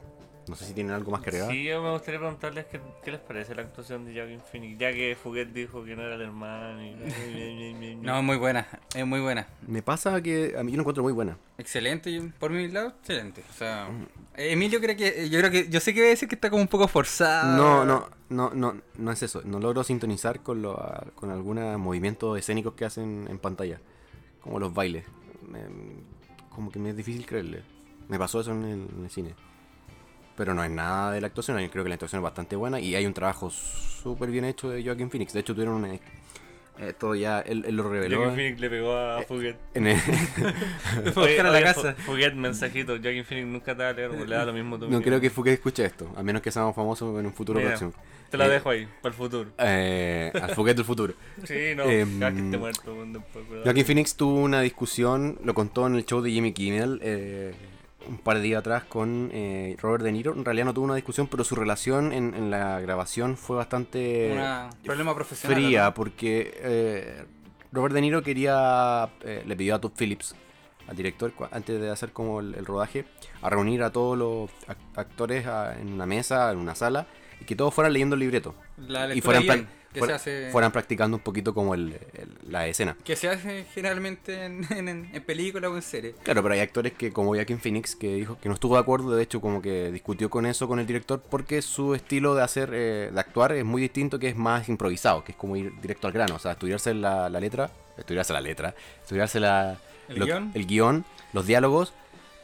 No sé si tienen algo más que agregar. Sí, yo me gustaría preguntarles qué, qué les parece la actuación de Joaquin Phoenix, ya que Fouquet dijo que no era el hermano. Y... No, es muy buena, es muy buena. Me pasa que a mí yo lo encuentro muy buena. Excelente, yo- por mi lado, excelente. O sea, Emilio creo que, yo creo que, yo sé que voy a decir que está como un poco forzada. No, no, no, no, no es eso. No logro sintonizar con, lo, con algunos movimientos escénicos que hacen en pantalla. Como los bailes. Me- como que me es difícil creerle. Me pasó eso en el, en el cine. Pero no es nada de la actuación. Yo creo que la actuación es bastante buena y hay un trabajo súper bien hecho de Joaquin Phoenix. De hecho, tuvieron una. Esto ya él, él lo reveló. Joaquin Phoenix le pegó a Fouquet. en el- fue a buscar a la casa. Fu- Fouquet, mensajito. Joaquin Phoenix nunca te va a leer, le da lo mismo tú. no creo que Fouquet escuche esto. A menos que seamos famosos en un futuro Mira, próximo. Te la Eh, dejo ahí, para el futuro. Eh, al Fouquet del futuro. Sí, no, ya que esté muerto. cuidado. Joaquin Phoenix tuvo una discusión, lo contó en el show de Jimmy Kimmel eh, un par de días atrás con eh, Robert De Niro. En realidad no tuvo una discusión, pero su relación en, en la grabación fue bastante problema profesional. fría, ¿no? porque eh, Robert De Niro quería, eh, le pidió a Todd Phillips, al director, antes de hacer como el, el rodaje, a reunir a todos los ac- actores a- en una mesa, en una sala, y que todos fueran leyendo el libreto. La y fueran, que fuera- se hace, fueran practicando un poquito como el- el- la escena. que se hace generalmente en, en, en películas o en series. Claro, pero hay actores que, como Joaquin Phoenix, que dijo que no estuvo de acuerdo, de hecho, como que discutió con eso con el director, porque su estilo de hacer, eh, de actuar es muy distinto, que es más improvisado, que es como ir directo al grano, o sea, estudiarse la, la letra, estudiarse la letra, estudiarse la, ¿El lo- guion? el guion, los diálogos,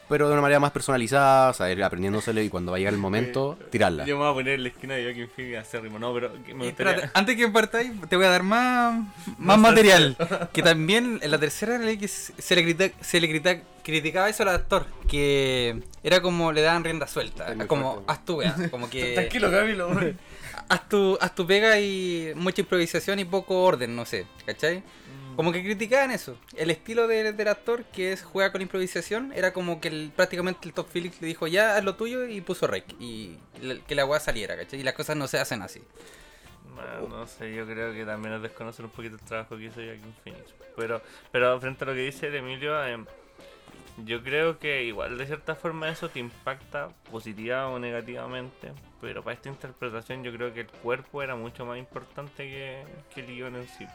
pero de una manera más personalizada, o sea, ir aprendiéndosele y cuando va a llegar el momento, tirarla. Yo me voy a poner en la esquina de Joaquin Phoenix acérrimo. No, pero me Y gustaría... espérate, antes que partáis, te voy a dar más, más material. Que también en la tercera ley que se le, crita- se le crita- criticaba eso al actor. Que era como le daban rienda suelta. Como haz tu wea, Como que Tranquilo, Camilo. haz tu, haz tu pega y mucha improvisación y poco orden, no sé. ¿Cachai? Como que criticaban eso. El estilo de- del actor, que es juega con improvisación, era como que el- prácticamente el Top Phillips le dijo ya haz lo tuyo y puso rec. Y que la weá saliera, ¿cachai? Y las cosas no se hacen así. Bueno, no sé, yo creo que también es desconocer un poquito el trabajo que hizo Joaquin Phoenix. Pero, pero frente a lo que dice el Emilio, em, yo creo que igual de cierta forma eso te impacta positiva o negativamente. Pero para esta interpretación yo creo que el cuerpo era mucho más importante que, que el guion en sí.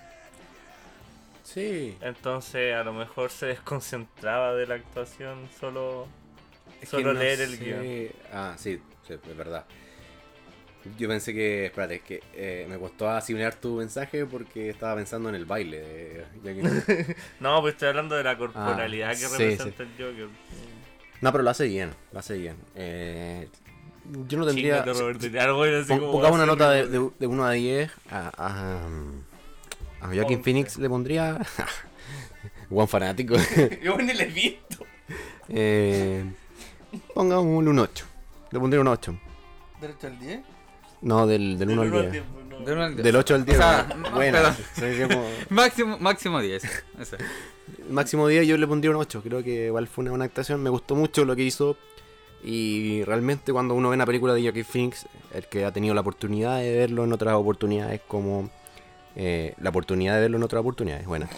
Sí. Entonces a lo mejor se desconcentraba de la actuación solo Es Solo no leer el guion. Ah, sí, sí, es verdad. Yo pensé que, espérate, es que eh, me costó asimilar tu mensaje porque estaba pensando en el baile de. No, pues estoy hablando de la corporalidad Ah, que sí, representa el Joker. No, pero lo hace bien, lo hace bien. Eh, yo no tendría... Así Pon- como Pongamos una nota de, de, de 1 a 10 a, a, a Joaquin Once. Phoenix le pondría... Juan fanático. Yo ni le he visto. eh, pongámosle un 8. Le pondría un 8. ¿Derecho al 10? No, del, del 1 al 10. De uno al 10. Del 8 al 10. O sea, bueno, no, como- Máximo, máximo 10. Eso. Máximo 10 yo le pondría un 8. Creo que igual fue una buena actuación. Me gustó mucho lo que hizo. Y realmente cuando uno ve una película de Joaquin Phoenix, el que ha tenido la oportunidad de verlo en otras oportunidades como... eh, la oportunidad de verlo en otras oportunidades. Bueno,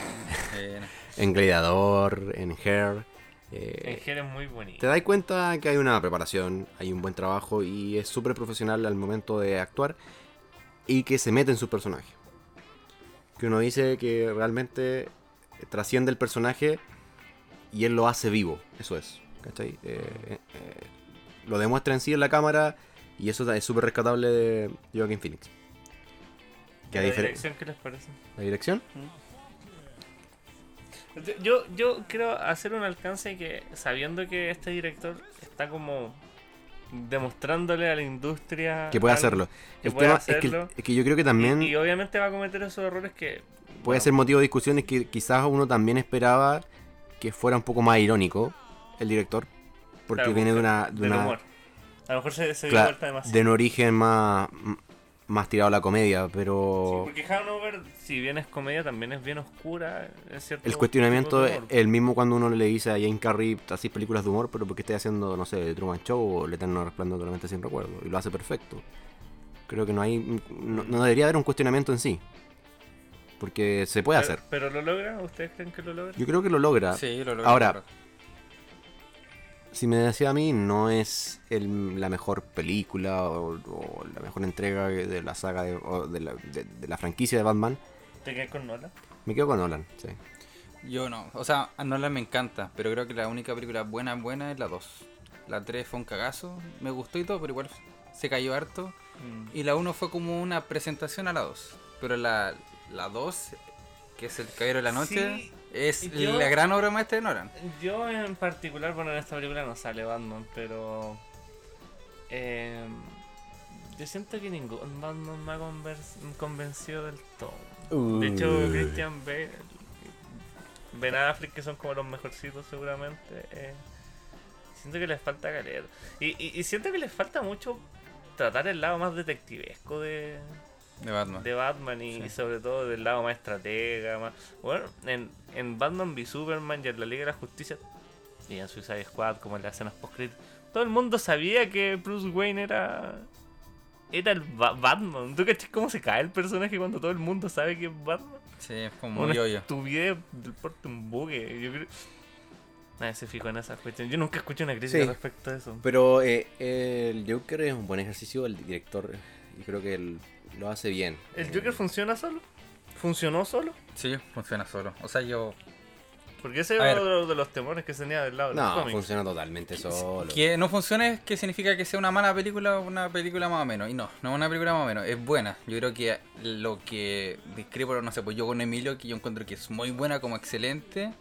en Gladiador, en Hair. eh, El Ger es muy bonito. te das cuenta que hay una preparación, hay un buen trabajo y es súper profesional al momento de actuar y que se mete en su personaje. Que uno dice que realmente trasciende el personaje y él lo hace vivo, eso es. ¿cachai? Eh, lo demuestra en sí en la cámara y eso es súper rescatable de Joaquin Phoenix. Que ¿La dirección qué les parece? ¿La dirección? Yo, yo quiero hacer un alcance que, sabiendo que este director está como demostrándole a la industria Que puede algo, hacerlo. que El puede tema es que, hacerlo. es que yo creo que también... Y, y obviamente va a cometer esos errores que. Puede bueno, ser motivo de discusión es que quizás uno también esperaba que fuera un poco más irónico el director. Porque claro, viene de una. De, una- humor. A lo mejor se, se dio claro, de un origen más. Más tirado a la comedia, Sí, pero. porque Hanover, si bien es comedia, también es bien oscura. Es cierto el cuestionamiento es el mismo cuando uno le dice a Jane Carrey, así películas de humor, pero porque esté haciendo, no sé, The Truman Show o El Eterno Resplandor de la Mente Sin Recuerdo. Y lo hace perfecto. Creo que no hay. No, no debería haber un cuestionamiento en sí. Porque se puede Pero- hacer. ¿Pero lo logra? ¿Ustedes creen que lo logra? Yo creo que lo logra. Sí, lo logró. Ahora, si me decía a mí, no es el- la mejor película o, o la mejor entrega de la saga de, o de, la, de- de la franquicia de Batman. ¿Te quedas con Nola? Me quedo con Nolan, sí. Yo no. O sea, a Nolan me encanta, pero creo que la única película buena, buena es la 2. La 3 fue un cagazo. Me gustó y todo, pero igual se cayó harto. Y la 1 fue como una presentación a la 2. Pero la, la 2, que es El Caballero de la Noche, Sí, es yo- la gran obra maestra de Nolan. Yo en particular, bueno, en esta película no sale Batman, pero... eh, yo siento que ningún Batman me ha convencido del todo. De hecho. Christian Bale, Ben Affleck, que son como los mejorcitos seguramente, eh, siento que les falta caleta. Y, y, y siento que les falta mucho tratar el lado más detectivesco de, De Batman. de Batman y Sí. sobre todo del lado más estratega. Más... Bueno, en, en Batman v Superman y en la Liga de la Justicia y en Suicide Squad, como en las escenas post todo el mundo sabía que Bruce Wayne era. Era el Ba- Batman. ¿Tú cachas cómo se cae el personaje cuando todo el mundo sabe que es Batman? Sí, es como muy hoyo. estupidez del porte un buque. Yo creo. Nadie se fijó en esas cuestiones. Yo nunca escuché una crítica Sí. respecto a eso. Pero eh, el Joker es un buen ejercicio, el director, y creo que él lo hace bien. ¿El Eh, Joker funciona solo? ¿Funcionó solo? Sí, funciona solo. O sea, yo. Porque ese ver. uno de los temores que tenía del lado de No, funciona totalmente solo. Que no funcione es que significa que sea una mala película o una película más o menos. Y no, no es una película más o menos, es buena. Yo creo que lo que discrepo, no sé, pues yo con Emilio, que yo encuentro que es muy buena como excelente.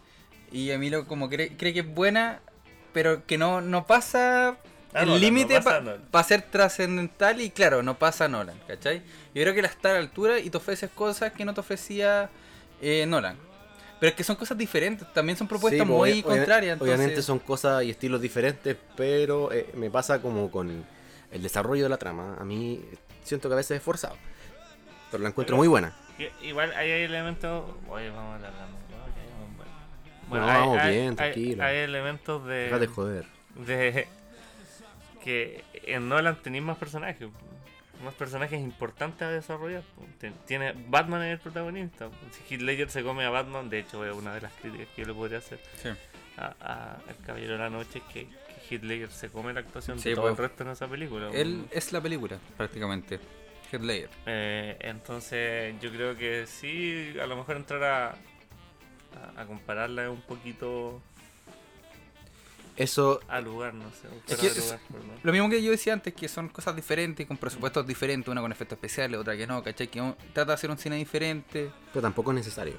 Y Emilio como cree, cree que es buena, pero que no, no pasa Ah, el límite no para ser trascendental y claro, no pasa Nolan, ¿cachai? Yo creo que la está a la altura y te ofreces cosas que no te ofrecía eh, Nolan. Pero es que son cosas diferentes, también son propuestas Sí, pues, muy obvia- contrarias. Obviamente son cosas y estilos diferentes, pero eh, me pasa como con el desarrollo de la trama. A mí siento que a veces es forzado. Pero la encuentro Pero- muy buena. Igual hay elementos. Oye, vamos a hablar. No, vamos hay, bien, hay- tranquilo. Hay, elementos de. Deja de joder. de que en Nolan tenéis más personajes. Más personajes importantes a desarrollar. Tiene Batman es el protagonista. Si Heath Ledger se come a Batman, de hecho es una de las críticas que yo le podría hacer Sí. a, a- al Caballero de la Noche es que, que Heath Ledger se come la actuación Sí, de todo el pues, resto en esa película. Él es la película, prácticamente. Heath Ledger. Eh, entonces yo creo que sí, a lo mejor entrar a, a, a compararla es un poquito Eso, al lugar, no sé. Es que es-. Lo mismo que yo decía antes, que son cosas diferentes, con presupuestos diferentes, una con efectos especiales, otra que no, ¿cachai? Que uno trata de hacer un cine diferente. pero tampoco es necesario.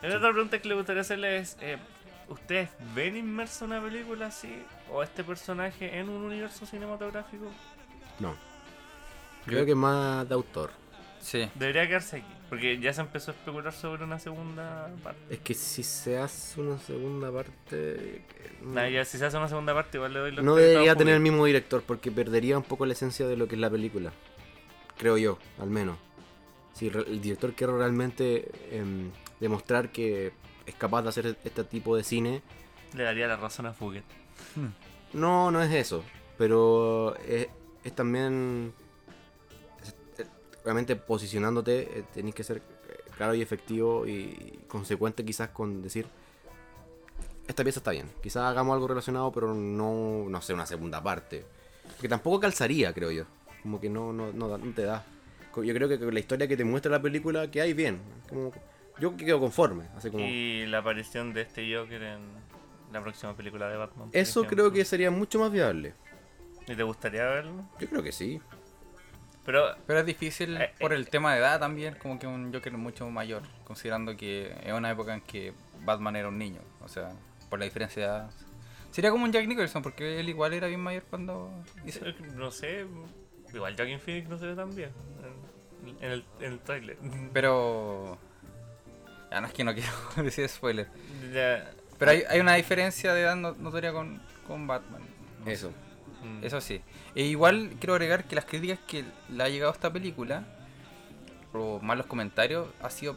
La otra pregunta que le gustaría hacerle es: eh, ¿Ustedes ven inmerso una película así? ¿O este personaje en un universo cinematográfico? No. Creo que es más de autor. Sí. Debería quedarse aquí. Porque ya se empezó a especular sobre una segunda parte. Es que si se hace una segunda parte. mm, Nah, ya, si se hace una segunda parte, igual le doy los no debería tener el mismo director porque perdería un poco la esencia de lo que es la película. Creo yo, al menos. Si el director quiere realmente em, demostrar que es capaz de hacer este tipo de cine, Le daría la razón a Fugget. no, no es eso. Pero es, es también. Realmente posicionándote, eh, tenés que ser eh, claro y efectivo y consecuente quizás con decir. Esta pieza está bien. Quizás hagamos algo relacionado, pero no, no sé, una segunda parte. Que tampoco calzaría, creo yo. Como que no, no, no, no te da. Yo creo que la historia que te muestra la película, que hay bien. Como, yo quedo conforme. Así como, Y la aparición de este Joker en la próxima película de Batman. eso ejemplo. creo que sería mucho más viable. ¿Y te gustaría verlo? Yo creo que sí. Pero Pero es difícil Eh, por eh, el tema de edad también, como que un Joker mucho mayor, considerando que es una época en que Batman era un niño, o sea, por la diferencia de edad. Sería como un Jack Nicholson, porque él igual era bien mayor cuando hizo... eh, no sé, igual Joaquin Phoenix no se ve tan bien en, en el, en el tráiler. Pero... Ya no es que no quiero decir spoiler. Ya, Pero hay, hay una diferencia de edad no- notoria con, con Batman. No Eso. Mm, Eso sí. E igual quiero agregar que las críticas que le ha llegado a esta película, o más los comentarios, ha sido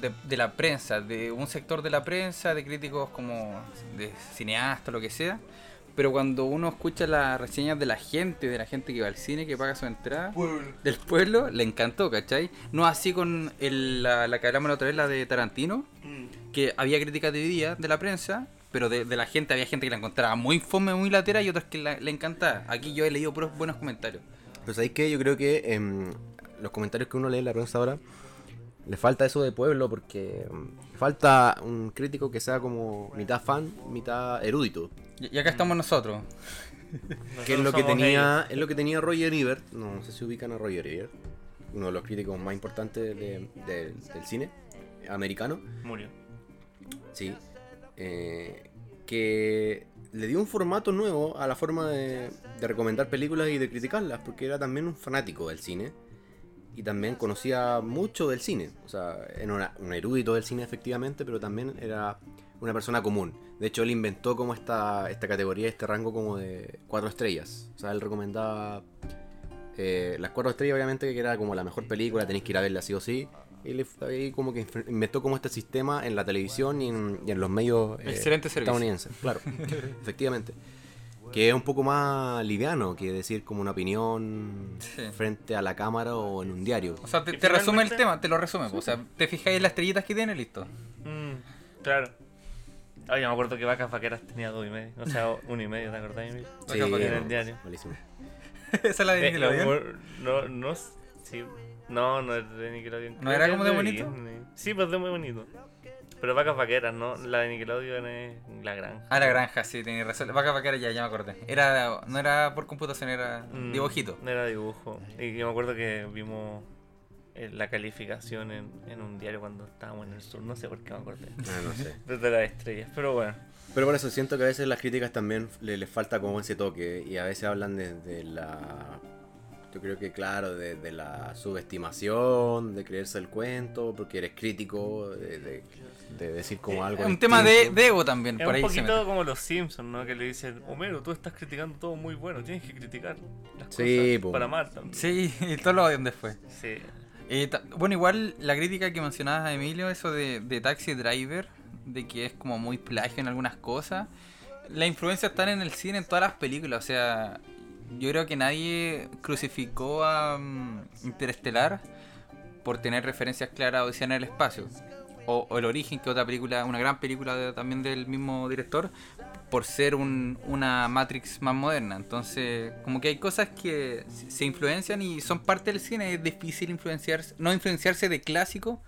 de, de la prensa, de un sector de la prensa, de críticos como de cineastas, lo que sea. Pero cuando uno escucha las reseñas de la gente, de la gente que va al cine, que paga su entrada, del pueblo, le encantó, ¿cachai? No así con el- la, la que hablamos la otra vez, la de Tarantino, que había críticas divididas de la prensa, pero de, de la gente había gente que la encontraba muy fome, muy latera y otras que la- le encantaba. Aquí yo he leído puros buenos comentarios. Pero ¿sabéis qué? Yo creo que em, los comentarios que uno lee en la prensa ahora, le falta eso de pueblo porque em, falta un crítico que sea como mitad fan, mitad erudito. Y, y acá estamos nosotros. Que es lo que tenía, es lo que tenía Roger Ebert, no sé si ubican a Roger Ebert, uno de los críticos más importantes de- de- del cine americano. Murió. Sí. Eh, que le dio un formato nuevo a la forma de, recomendar películas y de criticarlas, porque era también un fanático del cine. Y también conocía mucho del cine. O sea, era un erudito del cine efectivamente, pero también era una persona común. De hecho, él inventó como esta, esta categoría, este rango como de cuatro estrellas. O sea, él recomendaba eh, las cuatro estrellas, obviamente, que era como la mejor película, tenéis que ir a verla sí o sí. Y le, ahí como que inventó como este sistema en la televisión y en, y en los medios eh, Excelente servicio. estadounidenses. Claro, efectivamente. Que es un poco más liviano que decir como una opinión Sí. frente a la cámara o en un diario. O sea, te, te resume el tema, te lo resume. O sea, te fijáis en las estrellitas que tiene, listo. Mm, claro. Ay, yo me acuerdo que Vacas Vaqueras tenía dos y medio. O sea, uno y medio, ¿te acordás, Emilio? Sí, en el diario. malísimo. Esa es la de Eh, Nickelodeon. no, no, sí. No, no es de Nickelodeon. ¿No era como de bonito? Disney. Sí, pues de muy bonito. Pero Vacas Vaqueras, ¿no? La de Nickelodeon es La Granja. Ah, la granja, sí, tenía razón. Vaca vaquera ya, ya me acordé. Era, no era por computación, era Mm, dibujito. Era dibujo. Y yo me acuerdo que vimos eh, la calificación en, en un diario cuando estábamos en el sur. No sé por qué me acordé. Ah, no sé. Desde las estrellas. Pero bueno. Pero por eso siento que a veces las críticas también le- les falta como ese toque y a veces hablan de, de la... Yo creo que claro, de, de la subestimación, de creerse el cuento, porque eres crítico, de, de- de decir como algo... Es un tema de, ego también, Es por un ahí poquito como los Simpsons, ¿no? Que le dicen, Homero, tú estás criticando todo muy bueno, tienes que criticar las Sí, cosas po. para amar también. Sí, y todo lo odian después. Sí. Eh, bueno, igual la crítica que mencionabas, Emilio, eso de, de Taxi Driver, de que es como muy plagio en algunas cosas. La influencia está en el cine, en todas las películas. O sea, yo creo que nadie crucificó a mm, Interestelar por tener referencias claras a en el espacio. O, El Origen, que otra película, una gran película también del mismo director, por ser un- una Matrix más moderna. Entonces, como que hay cosas que se influencian y son parte del cine. Es difícil influenciarse, no influenciarse de clásico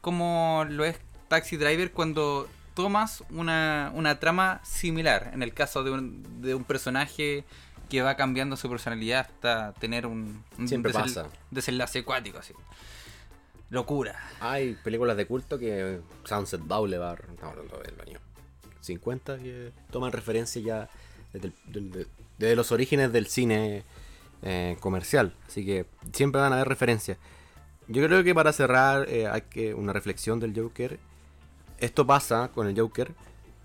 como lo es Taxi Driver cuando tomas una, una trama similar. En el caso de un, de un personaje que va cambiando su personalidad hasta tener un, un Siempre desel- pasa. desenlace acuático, así. Locura. Hay películas de culto que Sunset Boulevard, estamos hablando del año 50, que toman referencia ya el- desde los orígenes del cine eh, comercial. Así que siempre van a haber referencias. Yo creo que para cerrar eh, hay que una reflexión del Joker. Esto pasa con el Joker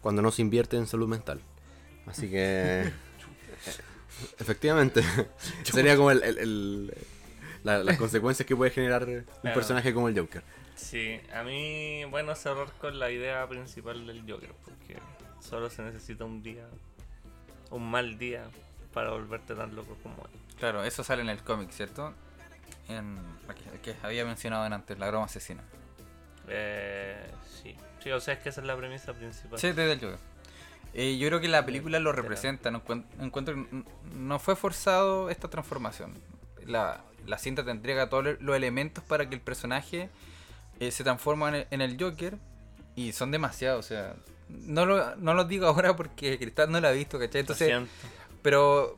cuando no se invierte en salud mental. Así que... Efectivamente. Sería como el- el- el- la- las consecuencias que puede generar un Claro. personaje como el Joker. Sí, a mí, bueno, cerrar con la idea principal del Joker, porque solo se necesita un día, un mal día, para volverte tan loco como él. Claro, eso sale en el cómic, ¿cierto? En, el que había mencionado antes, la broma asesina. Eh, sí, sí, o sea, es que esa es la premisa principal. Sí, desde el Joker. Eh, yo creo que la película lo representa. No encuent- encuentro no fue forzado esta transformación. La, la cinta te entrega todos los elementos para que el personaje eh, se transforma en el, en el Joker. Y son demasiados, o sea. No lo, no lo digo ahora porque Cristal no lo ha visto, ¿cachai? Entonces, pero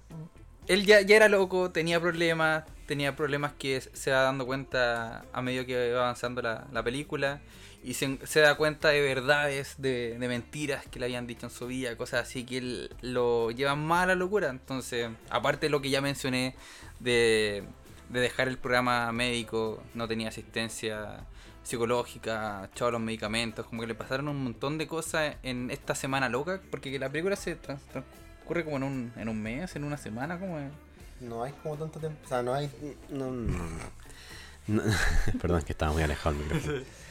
él ya, ya era loco, tenía problemas, tenía problemas que se va dando cuenta a medida que va avanzando la, la película y se, se da cuenta de verdades, de, de mentiras que le habían dicho en su vida, cosas así que él lo llevan más a la locura. Entonces, aparte de lo que ya mencioné de, de dejar el programa médico, no tenía asistencia psicológica, echaba los medicamentos, como que le pasaron un montón de cosas en esta semana loca, porque la película se trans- transcurre como en un, en un mes, en una semana, como es. No hay como tanto tiempo. O sea, no hay. No, no, no. No- Perdón, es que estaba muy alejado el micrófono.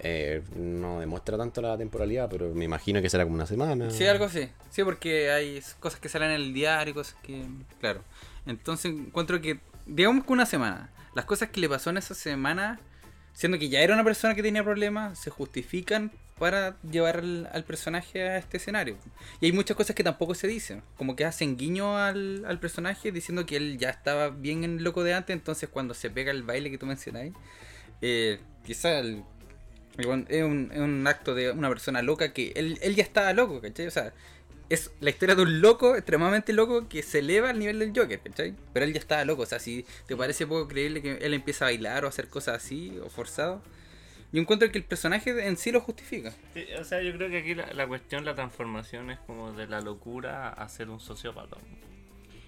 Eh, no demuestra tanto la temporalidad, pero me imagino que será como una semana. Sí, algo así. Sí, porque hay cosas que salen en el diario, cosas que... Claro. Entonces encuentro que, digamos que una semana, las cosas que le pasó en esa semana, siendo que ya era una persona que tenía problemas, se justifican para llevar al, personaje a este escenario. Y hay muchas cosas que tampoco se dicen, como que hacen guiño al, al personaje diciendo que él ya estaba bien en loco de antes, entonces cuando se pega el baile que tú mencionáis, eh, quizá el- es un, es un acto de una persona loca que él, él ya estaba loco, ¿cachai? O sea, es la historia de un loco, extremadamente loco, que se eleva al nivel del Joker, ¿cachai? Pero él ya estaba loco, o sea, si te parece poco creíble que él empieza a bailar o a hacer cosas así, o forzado, yo encuentro que el personaje en sí lo justifica. O sea, yo creo que aquí la, la cuestión, la transformación es como de la locura a ser un sociópata.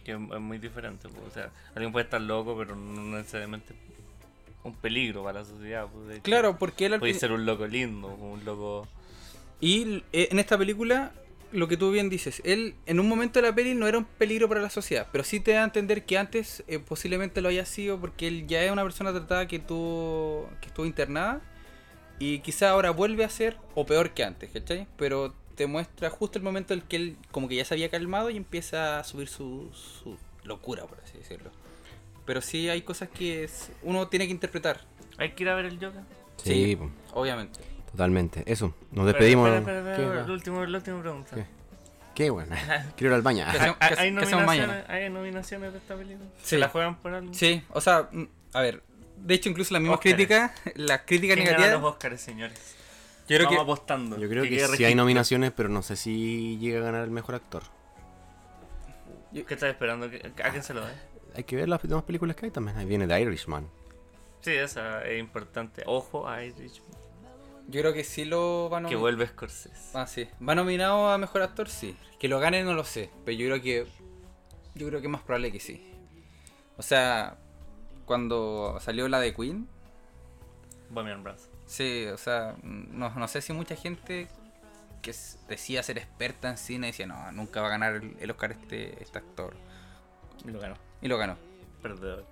Que es, muy diferente. O sea, alguien puede estar loco, pero no necesariamente un peligro para la sociedad. pues, Claro, porque él al Puede ser un loco lindo, un loco. Y eh, en esta película, lo que tú bien dices, él en un momento de la peli no era un peligro para la sociedad, pero sí te da a entender que antes eh, posiblemente lo haya sido porque él ya es una persona tratada que tuvo, que estuvo internada y quizá ahora vuelve a ser o peor que antes, ¿cachai? Pero te muestra justo el momento en el que él como que ya se había calmado y empieza a subir su, su locura, por así decirlo. Pero sí hay cosas que es- uno tiene que interpretar, ¿Hay que ir a ver el Joker? Sí, Sí. obviamente. totalmente. Eso, nos despedimos. Espera, espera, ¿Qué, el último, la última pregunta. ¿Qué? Qué bueno. Quiero ir al baño. ¿Qué ¿Hay, hacemos- hay- nominaciones? ¿Hay nominaciones de esta película? Sí. ¿Se la juegan por algo? Sí, o sea, mm, a ver, de hecho incluso las mismas críticas, las críticas ¿Quién gana los negativas, Oscars, señores? yo creo Vamos que apostando. Yo creo que, quede sí hay nominaciones, pero no sé si llega a ganar el mejor actor. ¿Qué estás esperando? ¿Qué- ¿A quién se lo da? Hay que ver las demás películas que hay también. Ahí viene The Irishman. Sí, esa es importante. Ojo a Irish, yo creo que sí lo van a que vuelve Scorsese. Ah, sí. ¿Va nominado a mejor actor? Sí. Que lo gane no lo sé, pero yo creo que yo creo que es más probable que sí. O sea, cuando salió la de Queen, Bohemian Rhapsody. sí, o sea, no, no sé si mucha gente que decía ser experta en cine decía, no, nunca va a ganar el, Oscar este, este actor. Lo ganó. Y lo ganó. Perdedor.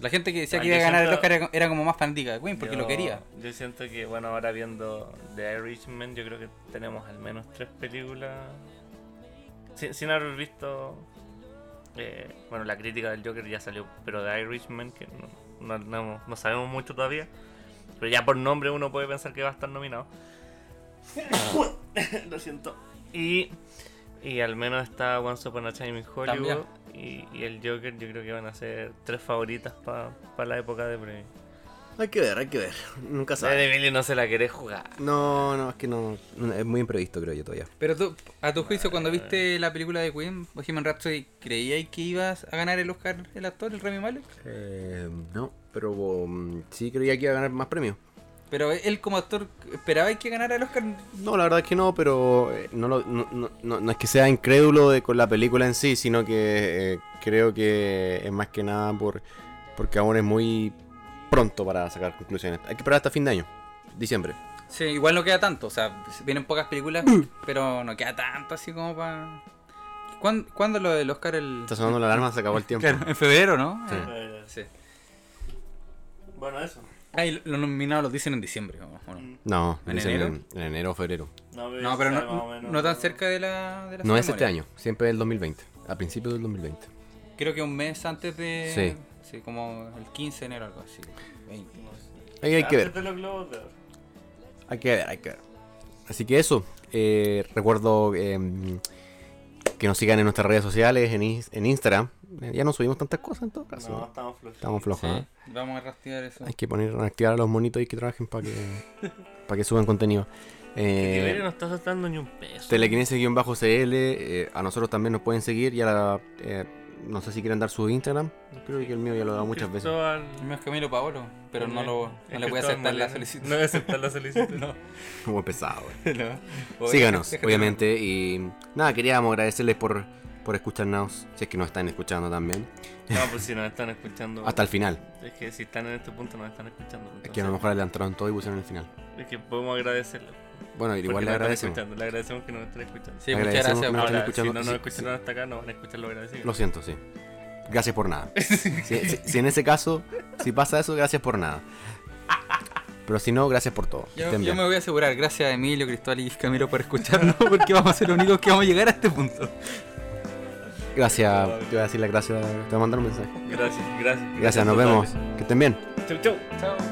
La gente que decía Ah, que iba a ganar el Oscar era, como más fanática de Queen porque lo quería. Yo siento que, bueno, ahora viendo The Irishman, yo creo que tenemos al menos tres películas. Sin, sin haber visto. eh, bueno, la crítica del Joker ya salió, pero The Irishman, que no, no, no- no sabemos mucho todavía. Pero ya por nombre uno puede pensar que va a estar nominado. Lo siento. Y, y al menos está Once Upon a Time in Hollywood y, y el Joker, yo creo que van a ser tres favoritas para la época de premio. Hay que ver, hay que ver. Nunca La de sabe. Emilio no se la querés jugar. No, no, es que no. Es muy imprevisto, creo yo todavía. Pero tú, a tu juicio, cuando viste la película de Queen, Bohemian Rhapsody, ¿creíais que ibas a ganar el Oscar el actor, el Remy Malek? Eh, no, pero um, sí creía que iba a ganar más premios. Pero él como actor, ¿esperabais que ganara el Oscar? No, la verdad es que no, pero eh, no, lo- no, no- no- no es que sea incrédulo de, con la película en sí, sino que eh, creo que es más que nada por porque aún es muy pronto para sacar conclusiones. Hay que esperar hasta fin de año, diciembre. Sí, igual no queda tanto, o sea, vienen pocas películas, pero no queda tanto así como para... ¿Cuándo, cuándo lo del Oscar el...? Está sonando la alarma, se acabó el tiempo. Claro, en febrero, ¿no? Sí. Sí. Bueno, eso. Ah, y los nominados los dicen en diciembre, ¿o no? No, ¿En dicen enero? En, en enero o febrero. No, pero no, no tan cerca de la, de la No es este año, siempre es el 2020, a principios del 2020. Creo que un mes antes de... Sí. Sí, como el 15 de enero, algo así. 20. Ahí hay que ver. Hay que ver, hay que ver. Así que eso, eh, recuerdo eh, que nos sigan en nuestras redes sociales, en Instagram. Eh, Ya no subimos tantas cosas en todo caso. No, ¿no? estamos flojos. Estamos flojos. ¿eh? Vamos a rastrear eso. Hay que poner, activar a los monitos y que trabajen para que, para que suban contenido. Eh, no está soltando ni un peso. Telequinesis-CL, eh, a nosotros también nos pueden seguir. Ya eh, no sé si quieren dar su Instagram. Creo que el mío ya lo he dado muchas veces. El mío es Camilo Paolo, pero no, lo, no le voy a aceptar la solicitud. No voy a aceptar la solicitud. no. Como pesado. no. Síganos, obviamente. Y nada, queríamos agradecerles por, por escucharnos. Si es que nos están escuchando también. No, pues si nos están escuchando. Hasta el final. Es que si están en este punto nos están escuchando. Es que a lo entonces- mejor adelantaron todo y pusieron el final. Es que podemos agradecerlo. Bueno, porque igual le agradecemos. Le agradecemos que nos estén escuchando. Sí, muchas gracias. que nos Ahora, si no nos Sí, escucharon hasta acá, no van a escuchar lo agradecido. Lo siento, sí. Gracias por nada. Si, si- si en ese caso, si pasa eso, gracias por nada. Pero si no, gracias por todo. Yo, yo me voy a asegurar, gracias a Emilio, Cristóbal y Camilo por escucharnos, porque vamos a ser los únicos que vamos a llegar a este punto. Gracias. Te voy a decir las gracias. Te voy a mandar un mensaje. Gracias, gracias. Gracias, nos totales. vemos. Que estén bien. Chau, chau. Chao.